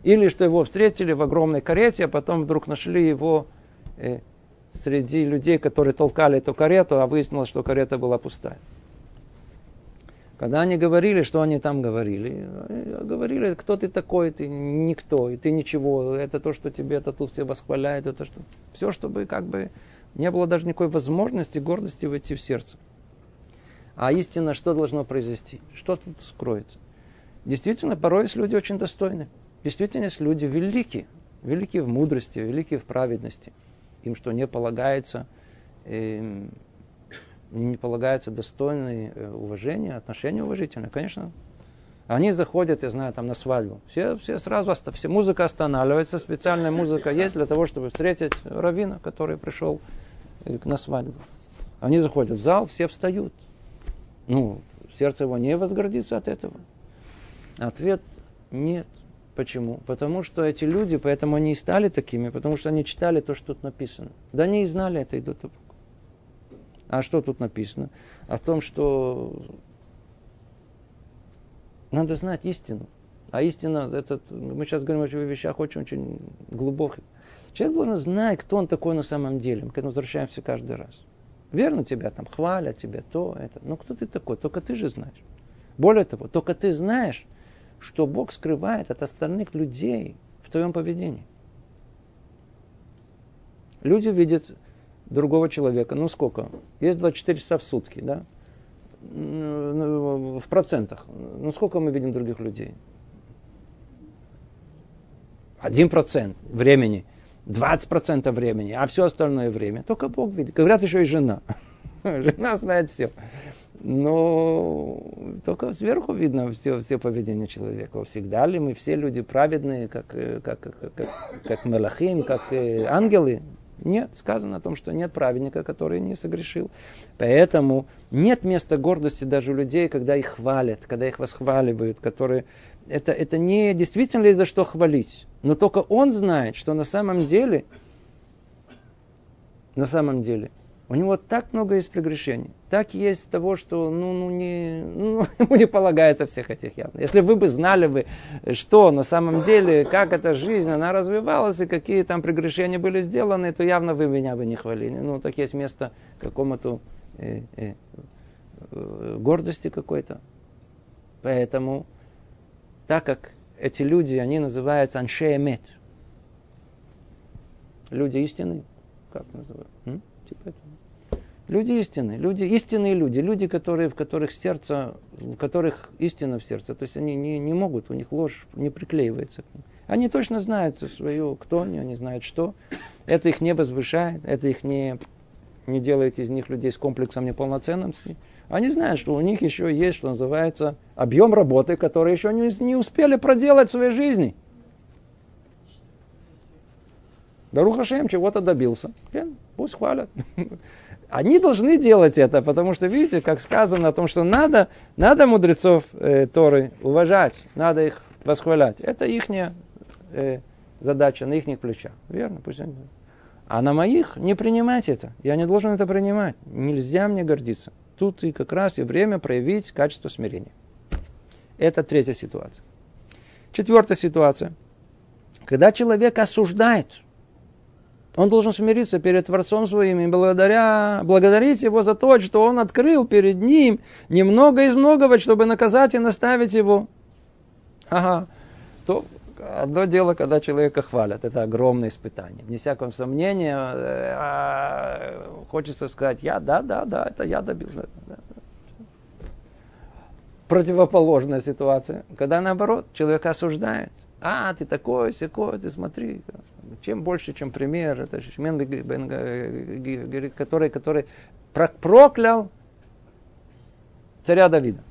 Или что его встретили в огромной карете, а потом вдруг нашли его э, среди людей, которые толкали эту карету, а выяснилось, что карета была пустая. Когда они говорили, что они там говорили, говорили, кто ты такой, ты никто, и ты ничего, это то, что тебе это тут все восхваляют, это что... Все, чтобы как бы не было даже никакой возможности, гордости войти в сердце. А истина, что должно произойти? Что тут скроется? Действительно, порой есть люди очень достойны. Действительно, есть люди великие, великие в мудрости, великие в праведности – им что не полагается, э, не полагается достойное э, уважение, отношение уважительное, конечно. Они заходят, я знаю, там на свадьбу. Все, все сразу, все, музыка останавливается, специальная музыка есть для того, чтобы встретить равина, который пришел э, на свадьбу. Они заходят в зал, все встают. Ну, сердце его не возгордится от этого. Ответ – нет. Почему? Потому что эти люди, поэтому они и стали такими, потому что они читали то, что тут написано. Да они и знали это и до того. А что тут написано? О том, что надо знать истину. А истина, это, мы сейчас говорим о вещах очень-очень глубоких. Человек должен знать, кто он такой на самом деле. Мы к этому возвращаемся каждый раз. Верно тебя там хвалят, тебя то, это. Но кто ты такой? Только ты же знаешь. Более того, только ты знаешь, что Бог скрывает от остальных людей в твоем поведении. Люди видят другого человека, ну сколько? Есть 24 часа в сутки, да? В процентах. Ну сколько мы видим других людей? Один процент времени, 20 процентов времени, а все остальное время. Только Бог видит. Говорят, еще и жена. <laughs> Жена знает все. Но только сверху видно все, все поведение человека. Всегда ли мы все люди праведные, как, как, как, как, как Мелахим, как ангелы? Нет, сказано о том, что нет праведника, который не согрешил. Поэтому нет места гордости даже у людей, когда их хвалят, когда их восхваливают, которые... Это, это не действительно ли за что хвалить. Но только он знает, что на самом деле, на самом деле, у него так много есть прегрешений. Так есть того, что ну, ну, не, ну, <laughs> ему не полагается всех этих явно. Если вы бы знали бы, что на самом деле, как эта жизнь, она развивалась, и какие там прегрешения были сделаны, то явно вы меня бы не хвалили. Ну, так есть место какому-то э, э, э, гордости какой-то. Поэтому, так как эти люди, они называются аншеемет, люди истины, как называют? Типа этого. Люди истины, люди, истинные люди, люди, которые, в которых сердце, в которых истина в сердце, то есть они не, не могут, у них ложь не приклеивается. Они точно знают свою, кто они, они знают что. Это их не возвышает, это их не, не делает из них людей с комплексом неполноценности. Они знают, что у них еще есть, что называется, объем работы, который еще не, не успели проделать в своей жизни. Баруха Шем чего-то добился. Пусть хвалят. <laughs> Они должны делать это, потому что, видите, как сказано о том, что надо, надо мудрецов э, Торы уважать, надо их восхвалять. Это их э, задача, на их плечах. Верно? Пусть они... А на моих не принимать это. Я не должен это принимать. Нельзя мне гордиться. Тут и как раз и время проявить качество смирения. Это третья ситуация. Четвертая ситуация. Когда человек осуждает – он должен смириться перед Творцом своим и благодаря, благодарить его за то, что он открыл перед ним немного из многого, чтобы наказать и наставить его. Ага. То одно дело, когда человека хвалят, это огромное испытание. Вне всякого сомнения, э, а, хочется сказать, я, да, да, да, это я добился. Противоположная ситуация, когда наоборот, человек осуждает. А, ты такой, секой, ты смотри, чем больше, чем пример, это Шмен, который, который проклял царя Давида.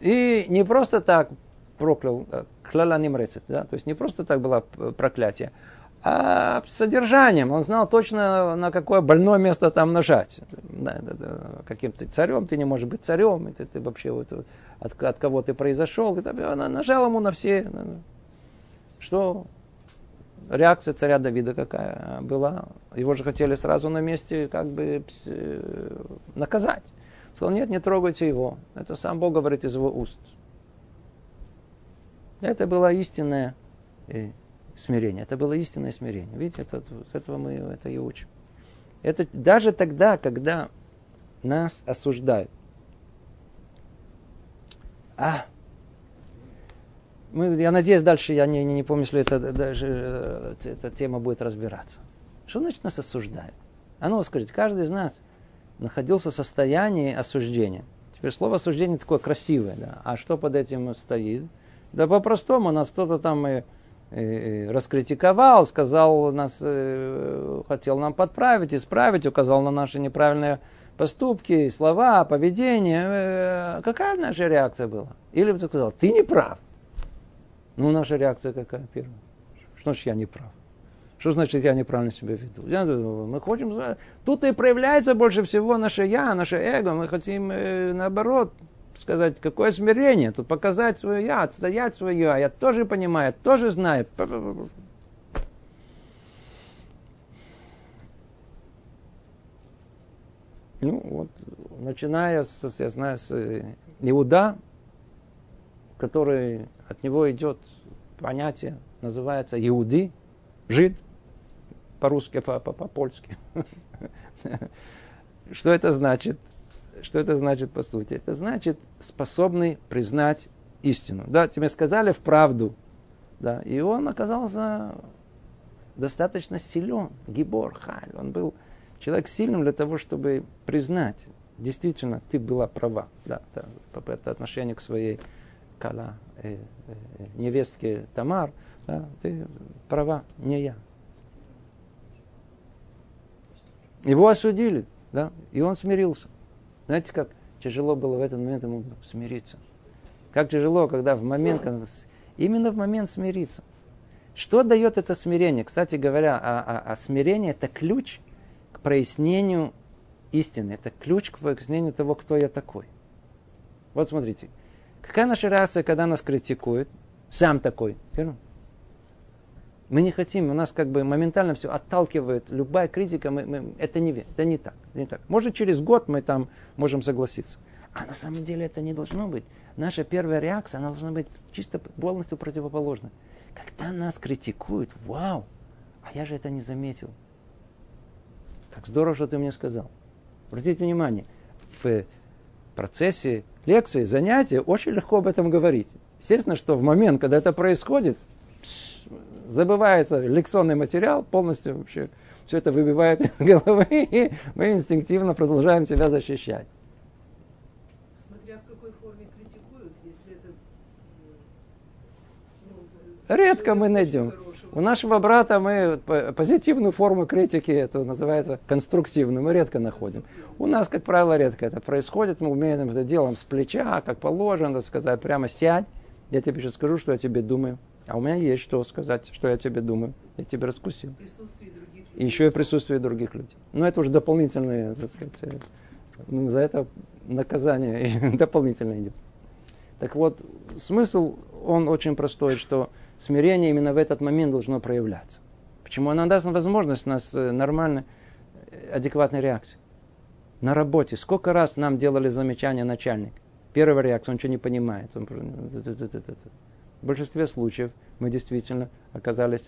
И не просто так проклял, кляла немрецет, да, то есть не просто так было проклятие, а содержанием. Он знал точно, на какое больное место там нажать. Да, да, да. Каким ты царем, ты не можешь быть царем, ты, ты вообще вот, от, от кого ты произошел. И, она нажал ему на все. Что реакция царя Давида какая была? Его же хотели сразу на месте как бы э, наказать. Сказал, нет, не трогайте его. Это сам Бог говорит из его уст. Это была истинная э, смирение. Это было истинное смирение. Видите, это, с этого мы это и учим. Это даже тогда, когда нас осуждают. А, мы, я надеюсь, дальше, я не, не, не помню, если это даже э, эта тема будет разбираться. Что значит нас осуждают? А ну, скажите, каждый из нас находился в состоянии осуждения. Теперь слово осуждение такое красивое, да. А что под этим стоит? Да по-простому, нас кто-то там и раскритиковал, сказал, нас, э, хотел нам подправить, исправить, указал на наши неправильные поступки, слова, поведение. Э, какая наша реакция была? Или бы ты сказал, ты не прав. Ну, наша реакция какая первая? Что значит я не прав? Что значит я неправильно себя веду? Мы хотим... Тут и проявляется больше всего наше я, наше эго. Мы хотим, э, наоборот, сказать, какое смирение, тут показать свое я, отстоять свое я. Я тоже понимаю, я тоже знаю. Ну, вот, начиная с, я знаю, с э, Иуда, который, от него идет понятие, называется Иуды, жид, по-русски, по-польски. <laughs> Что это значит? Что это значит по сути? Это значит способный признать истину. Да, тебе сказали в правду. Да, и он оказался достаточно силен, гибор, халь. Он был человек сильным для того, чтобы признать, действительно, ты была права. Да, да, это отношение к своей кала, э, э, невестке Тамар. Да, ты права, не я. Его осудили, да, и он смирился. Знаете, как тяжело было в этот момент ему смириться. Как тяжело, когда в момент, когда, именно в момент смириться. Что дает это смирение? Кстати говоря, а, а, а смирение это ключ к прояснению истины. Это ключ к прояснению того, кто я такой. Вот смотрите. Какая наша реакция, когда нас критикуют? Сам такой. Верно? Мы не хотим, у нас как бы моментально все отталкивает. Любая критика, мы, мы, это не это не так, не так. Может, через год мы там можем согласиться. А на самом деле это не должно быть. Наша первая реакция, она должна быть чисто полностью противоположной. Когда нас критикуют, вау, а я же это не заметил. Как здорово, что ты мне сказал. Обратите внимание, в процессе лекции, занятия очень легко об этом говорить. Естественно, что в момент, когда это происходит, забывается лекционный материал, полностью вообще все это выбивает из головы, <laughs> и мы инстинктивно продолжаем себя защищать. Смотря в какой форме критикуют, если это... Ну, Редко мы найдем. У нашего брата мы позитивную форму критики, это называется конструктивную, мы редко находим. У нас, как правило, редко это происходит, мы умеем это делаем с плеча, как положено, сказать, прямо сядь, я тебе сейчас скажу, что я тебе думаю. А у меня есть что сказать, что я тебе думаю. Я тебе раскусил. И еще и присутствие других людей. Но это уже дополнительное, так сказать, э, ну, за это наказание <laughs> дополнительно идет. Так вот, смысл, он очень простой, что смирение именно в этот момент должно проявляться. Почему? Оно даст возможность у нас э, нормальной, э, адекватной реакции. На работе. Сколько раз нам делали замечания начальник? Первая реакция, он ничего не понимает. Он в большинстве случаев мы действительно оказались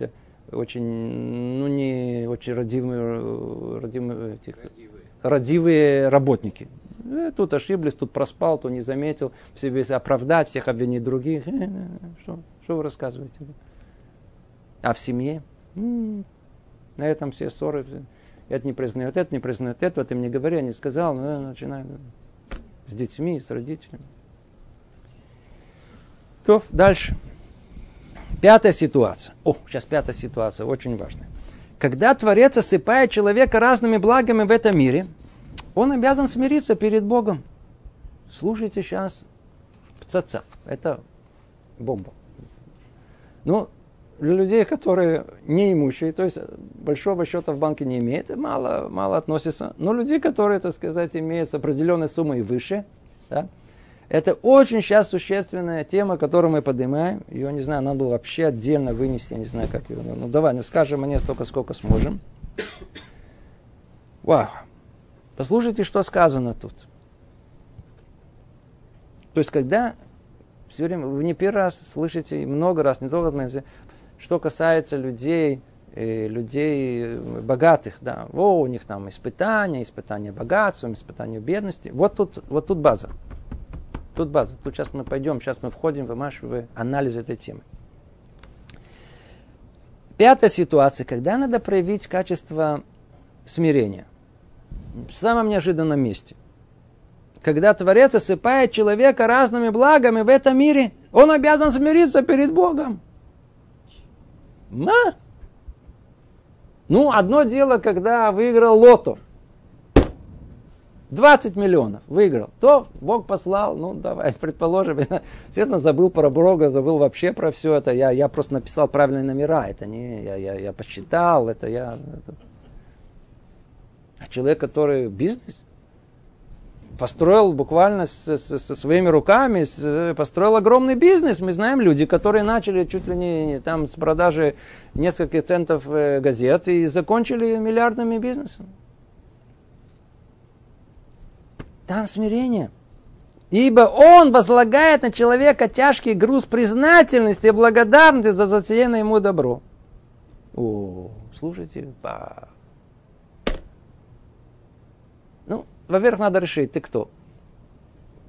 очень, ну не очень родимые, родимые, этих, родивые. родивые работники. Э, тут ошиблись, тут проспал, то не заметил, все весь оправдать, всех обвинить других. Э, э, что, что вы рассказываете? А в семье? М-м, на этом все ссоры. Это не признает, это не признает, этого ты мне говори, я не сказал. Ну, начинаем с детьми, с родителями. То, дальше. Пятая ситуация. О, сейчас пятая ситуация, очень важная. Когда Творец осыпает человека разными благами в этом мире, он обязан смириться перед Богом. Слушайте сейчас пцаца. Это бомба. Ну, для людей, которые не имущие, то есть большого счета в банке не имеют, мало, мало относится. Но люди, которые, так сказать, имеют определенной суммой выше, да, это очень сейчас существенная тема, которую мы поднимаем. Ее, не знаю, надо было вообще отдельно вынести, я не знаю, как ее. Ну, давай, ну скажем мне столько, сколько сможем. Вау. Послушайте, что сказано тут. То есть, когда все время, вы не первый раз слышите, много раз, не только моих, что касается людей, э, людей э, богатых, да, о, у них там испытания, испытания богатством, испытания бедности. Вот тут, вот тут база. Тут база. Тут сейчас мы пойдем, сейчас мы входим в анализ этой темы. Пятая ситуация, когда надо проявить качество смирения. В самом неожиданном месте. Когда Творец осыпает человека разными благами в этом мире, он обязан смириться перед Богом. Ма? Ну, одно дело, когда выиграл лото. 20 миллионов выиграл. То Бог послал, ну давай, <laughs> предположим, естественно, забыл про Бога, забыл вообще про все это. Я, я просто написал правильные номера, это не, я, я, я посчитал, это я... Это... А человек, который бизнес, построил буквально со, со, со своими руками, с, построил огромный бизнес. Мы знаем люди, которые начали чуть ли не там с продажи нескольких центов э, газет и закончили миллиардными бизнесами. Там смирение. Ибо он возлагает на человека тяжкий груз признательности и благодарности за затеянное ему добро. О, слушайте, ба. Ну, во-первых, надо решить, ты кто?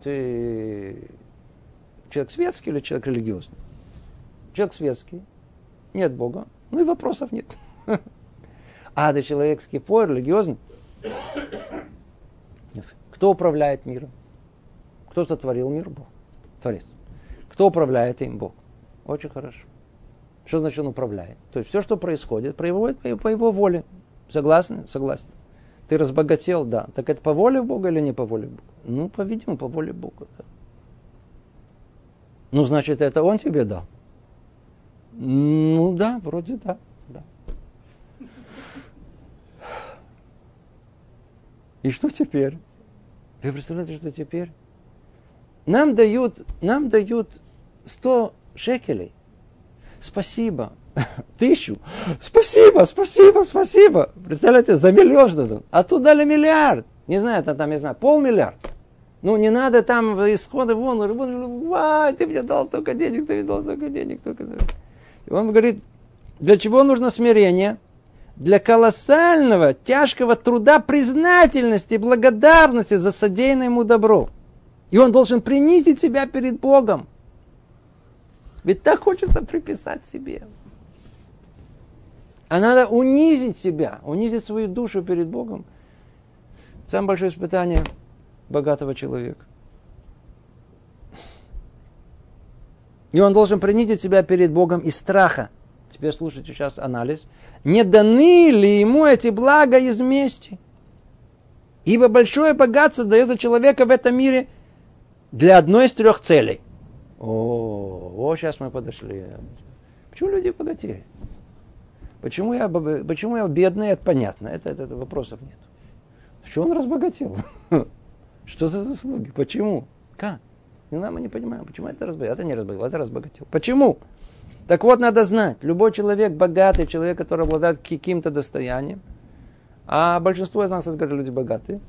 Ты человек светский или человек религиозный? Человек светский, нет Бога, ну и вопросов нет. <laughs> А ты человек скипой, религиозный? Кто управляет миром? Кто сотворил мир? Бог. Творец. Кто управляет им? Бог. Очень хорошо. Что значит он управляет? То есть все, что происходит, происходит по его воле. Согласны? Согласен. Ты разбогател, да. Так это по воле Бога или не по воле Бога? Ну, по-видимому, по воле Бога. Да. Ну, значит, это он тебе дал? Ну да, вроде да. да. И что теперь? Вы представляете, что теперь? Нам дают, нам дают 100 шекелей. Спасибо. <laughs> Тысячу. Спасибо, спасибо, спасибо. Представляете, за миллион что-то. А тут дали миллиард. Не знаю, это там, не знаю, полмиллиарда. Ну, не надо там исходы вон, вон ты мне дал столько денег, ты мне дал столько денег. Столько... Он говорит, для чего нужно смирение? Для колоссального, тяжкого труда признательности, благодарности за содеянное ему добро. И он должен принизить себя перед Богом. Ведь так хочется приписать себе. А надо унизить себя, унизить свою душу перед Богом. Самое большое испытание богатого человека. И он должен принизить себя перед Богом из страха. Теперь слушайте сейчас анализ не даны ли ему эти блага из мести? Ибо большое богатство дается человека в этом мире для одной из трех целей. О, вот сейчас мы подошли. Почему люди богатеют? Почему я, почему я бедный, это понятно. Это, это, это вопросов нет. Что он разбогател? <laughs> Что за заслуги? Почему? Как? Не мы не понимаем, почему это разбогател. Это не разбогател, это разбогател. Почему? Так вот, надо знать, любой человек богатый, человек, который обладает каким-то достоянием, а большинство из нас, это говорят, люди богатые,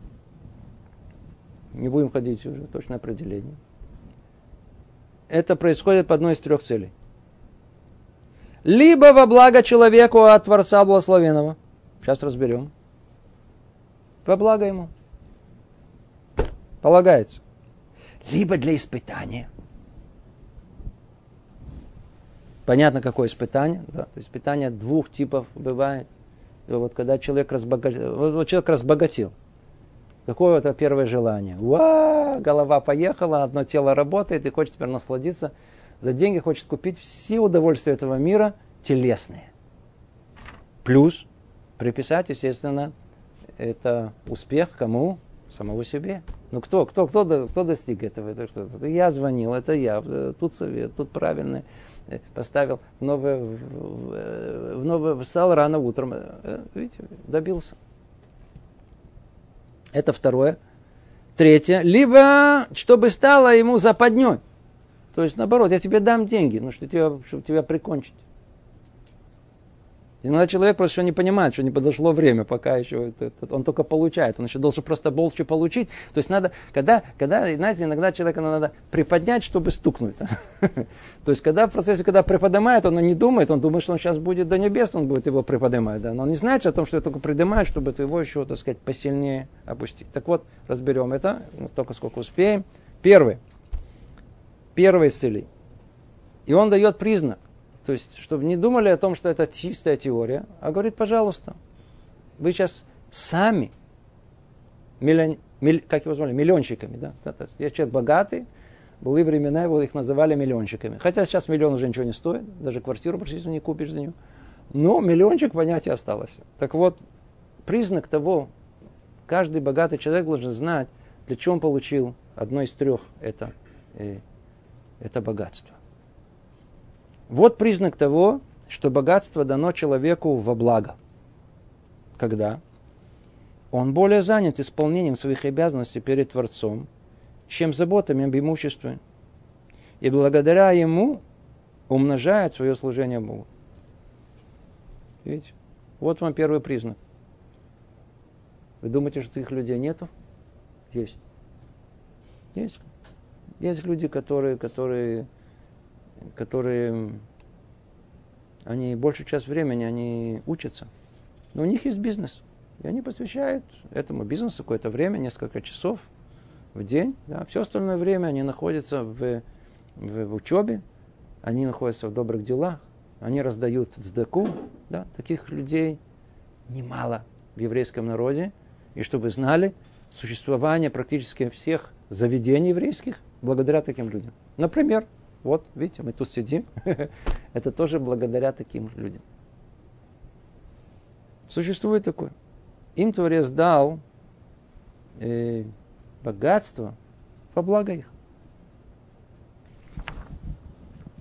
не будем ходить уже, точное определение. Это происходит по одной из трех целей. Либо во благо человеку от Творца Благословенного. Сейчас разберем. Во благо ему. Полагается. Либо для испытания – Понятно, какое испытание. Да? То есть испытание двух типов бывает. И вот когда человек разбогател, вот человек разбогател, какое это первое желание? Уа, голова поехала, одно тело работает, и хочет теперь насладиться за деньги хочет купить все удовольствия этого мира телесные. Плюс приписать, естественно, это успех кому? Самого себе. Ну кто, кто, кто, кто достиг этого? Это что? Я звонил, это я. Тут совет, тут правильный э, поставил в новое, в новое, встал рано утром, э, видите, добился. Это второе. Третье. Либо, чтобы стало ему западней. То есть, наоборот, я тебе дам деньги, ну, что тебя, чтобы тебя прикончить. Иногда человек просто еще не понимает, что не подошло время, пока еще это, это, он только получает. Он еще должен просто больше получить. То есть надо, когда, когда, знаете, иногда человека надо приподнять, чтобы стукнуть. <laughs> То есть когда в процессе, когда приподнимает, он не думает, он думает, что он сейчас будет до небес, он будет его приподнимать. Да? Но он не знает о том, что я только приподнимаю, чтобы это его еще, так сказать, посильнее опустить. Так вот, разберем это, только сколько успеем. Первый. Первый исцеление. И он дает признак. То есть, чтобы не думали о том, что это чистая теория, а говорит, пожалуйста, вы сейчас сами, миллион, миль, как его звали, миллионщиками, да? Я человек богатый, были времена, его их называли миллионщиками. Хотя сейчас миллион уже ничего не стоит, даже квартиру практически не купишь за нее. Но миллиончик понятие осталось. Так вот, признак того, каждый богатый человек должен знать, для чего он получил одно из трех это, э, это богатство. Вот признак того, что богатство дано человеку во благо. Когда? Он более занят исполнением своих обязанностей перед Творцом, чем заботами об имуществе. И благодаря ему умножает свое служение Богу. Видите? Вот вам первый признак. Вы думаете, что таких людей нету? Есть. Есть. Есть люди, которые, которые которые, они большую часть времени, они учатся. Но у них есть бизнес. И они посвящают этому бизнесу какое-то время, несколько часов в день. Да. Все остальное время они находятся в, в, в учебе, они находятся в добрых делах, они раздают цдаку. Да. Таких людей немало в еврейском народе. И чтобы вы знали, существование практически всех заведений еврейских благодаря таким людям. Например, вот, видите, мы тут сидим. <laughs> Это тоже благодаря таким людям. Существует такое. Им Творец дал э, богатство во благо их.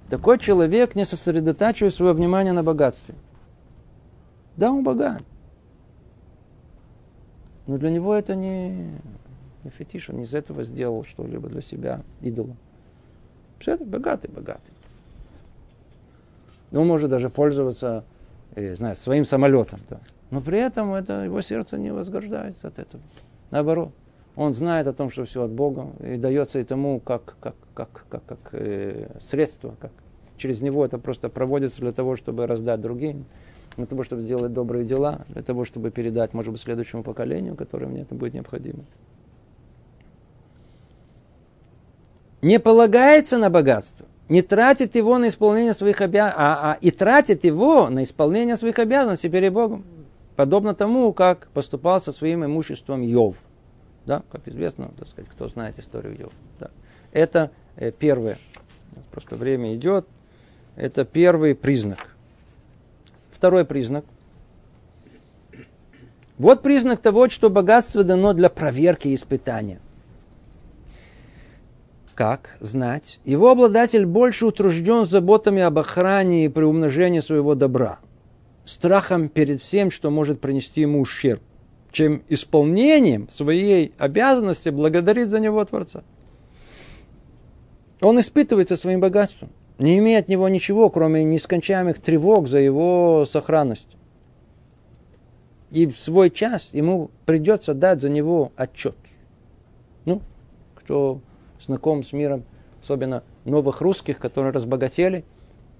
Такой человек не сосредотачивает свое внимание на богатстве. Да, он богат. Но для него это не, не фетиш, он из этого сделал что-либо для себя идолом. Все богатый, богатый. Но он может даже пользоваться, э, знаю, своим самолетом. Да. Но при этом это, его сердце не возгождается от этого. Наоборот, он знает о том, что все от Бога, и дается и тому как, как, как, как, как э, средство, как через него это просто проводится для того, чтобы раздать другим, для того, чтобы сделать добрые дела, для того, чтобы передать, может быть, следующему поколению, которому мне это будет необходимо. Не полагается на богатство, не тратит его на исполнение своих обязанностей, а, а, и тратит его на исполнение своих обязанностей перед Богом. Подобно тому, как поступал со своим имуществом Йов. Да, как известно, так сказать, кто знает историю Йов. Да. Это э, первое. Просто время идет. Это первый признак. Второй признак. Вот признак того, что богатство дано для проверки и испытания. Как знать? Его обладатель больше утружден заботами об охране и приумножении своего добра, страхом перед всем, что может принести ему ущерб, чем исполнением своей обязанности благодарит за него Творца. Он испытывается своим богатством, не имея от него ничего, кроме нескончаемых тревог за его сохранность. И в свой час ему придется дать за него отчет. Ну, кто знаком с миром, особенно новых русских, которые разбогатели,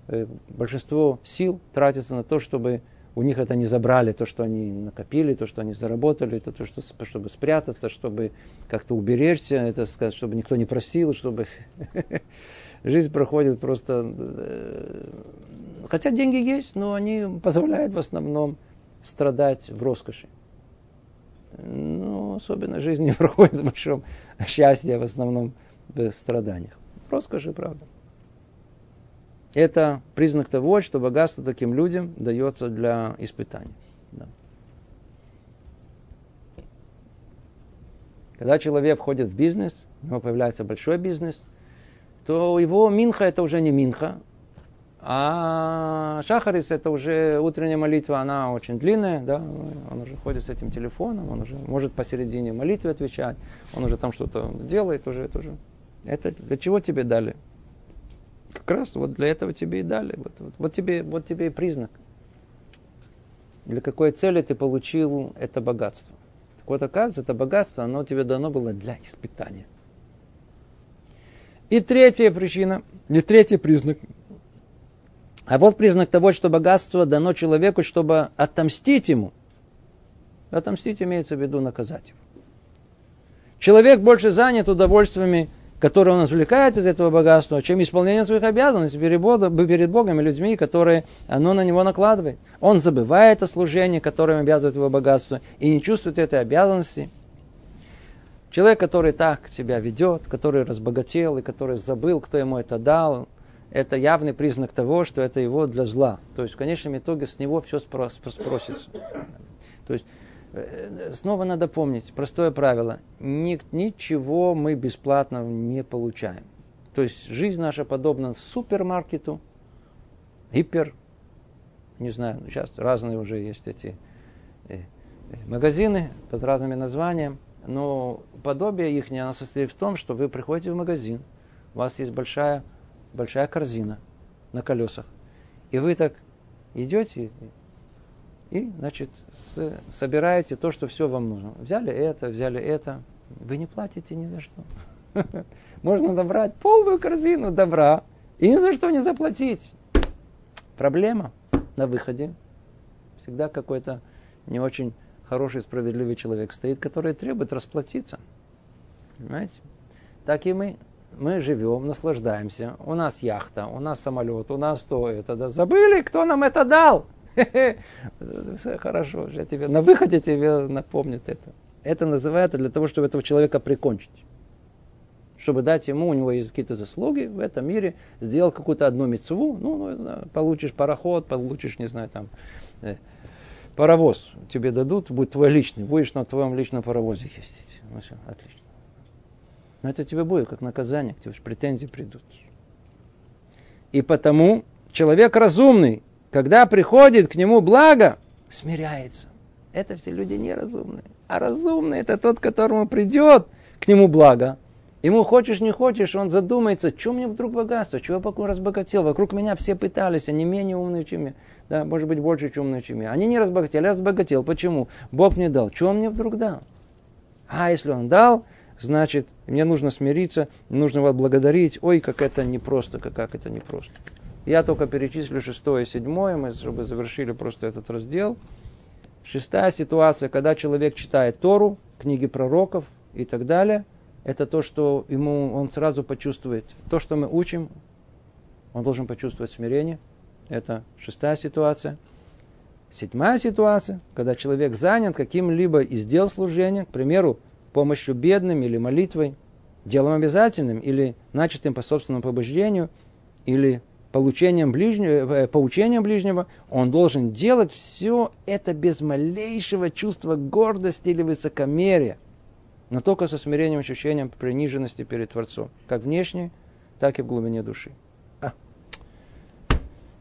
э, большинство сил тратится на то, чтобы у них это не забрали, то, что они накопили, то, что они заработали, это то, что, чтобы спрятаться, чтобы как-то уберечься, это сказать, чтобы никто не просил, чтобы <laughs> жизнь проходит просто... Э, хотя деньги есть, но они позволяют в основном страдать в роскоши. Ну, особенно жизнь <laughs> не проходит в большом <laughs> счастье, в основном в страданиях. Роскоши, правда. это признак того, что богатство таким людям дается для испытаний. Да. Когда человек входит в бизнес, у него появляется большой бизнес, то его минха это уже не минха, а Шахарис это уже утренняя молитва, она очень длинная, да, он уже ходит с этим телефоном, он уже может посередине молитвы отвечать, он уже там что-то делает, уже это уже. Это для чего тебе дали? Как раз вот для этого тебе и дали. Вот, вот, вот, тебе, вот тебе и признак. Для какой цели ты получил это богатство. Так вот, оказывается, это богатство, оно тебе дано было для испытания. И третья причина, и третий признак. А вот признак того, что богатство дано человеку, чтобы отомстить ему. Отомстить имеется в виду наказать его. Человек больше занят удовольствиями которые он извлекает из этого богатства, чем исполнение своих обязанностей перед Богом, перед Богом и людьми, которые оно на него накладывает. Он забывает о служении, которым обязывает его богатство, и не чувствует этой обязанности. Человек, который так себя ведет, который разбогател и который забыл, кто ему это дал, это явный признак того, что это его для зла. То есть в конечном итоге с него все спросится. То есть снова надо помнить простое правило. Ни, ничего мы бесплатно не получаем. То есть жизнь наша подобна супермаркету, гипер, не знаю, сейчас разные уже есть эти э, э, магазины под разными названиями, но подобие их оно состоит в том, что вы приходите в магазин, у вас есть большая, большая корзина на колесах, и вы так идете, и, значит, с, собираете то, что все вам нужно. Взяли это, взяли это. Вы не платите ни за что. <laughs> Можно добрать полную корзину добра и ни за что не заплатить. Проблема на выходе. Всегда какой-то не очень хороший, справедливый человек стоит, который требует расплатиться. Понимаете? Так и мы. Мы живем, наслаждаемся. У нас яхта, у нас самолет, у нас то, это. Да. Забыли, кто нам это дал? <laughs> Все хорошо, я тебе, на выходе тебе напомнит это. Это называется для того, чтобы этого человека прикончить. Чтобы дать ему, у него есть какие-то заслуги в этом мире, сделал какую-то одну мецву, ну, ну получишь пароход, получишь, не знаю, там, э, паровоз тебе дадут, будет твой личный, будешь на твоем личном паровозе ездить. Ну все, отлично. Но это тебе будет как наказание, к тебе претензии придут. И потому человек разумный, когда приходит к нему благо, смиряется. Это все люди неразумные. А разумный это тот, которому придет к нему благо. Ему хочешь, не хочешь, он задумается, что мне вдруг богатство, чего я пока разбогател. Вокруг меня все пытались, они менее умные, чем я. Да, может быть, больше, чем умные, чем я. Они не разбогатели, я разбогател. Почему? Бог мне дал. Что он мне вдруг дал? А если он дал, значит, мне нужно смириться, нужно вас благодарить. Ой, как это непросто, как, как это непросто. Я только перечислю шестое и седьмое, мы, чтобы завершили просто этот раздел. Шестая ситуация, когда человек читает Тору, книги пророков и так далее, это то, что ему он сразу почувствует. То, что мы учим, он должен почувствовать смирение. Это шестая ситуация. Седьмая ситуация, когда человек занят каким-либо из дел служения, к примеру, помощью бедным или молитвой, делом обязательным или начатым по собственному побуждению, или получением ближнего, э, поучением ближнего, он должен делать все это без малейшего чувства гордости или высокомерия, но только со смирением, ощущением приниженности перед Творцом, как внешне, так и в глубине души. А.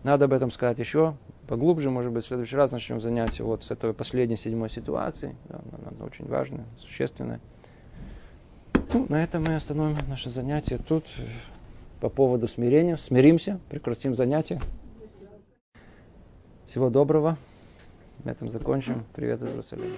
Надо об этом сказать еще поглубже, может быть, в следующий раз начнем занятие вот с этого последней седьмой ситуации. Да, она очень важная, существенная. Ну, на этом мы остановим наше занятие тут по поводу смирения. Смиримся, прекратим занятие. Всего доброго. На этом закончим. Привет из Иерусалима.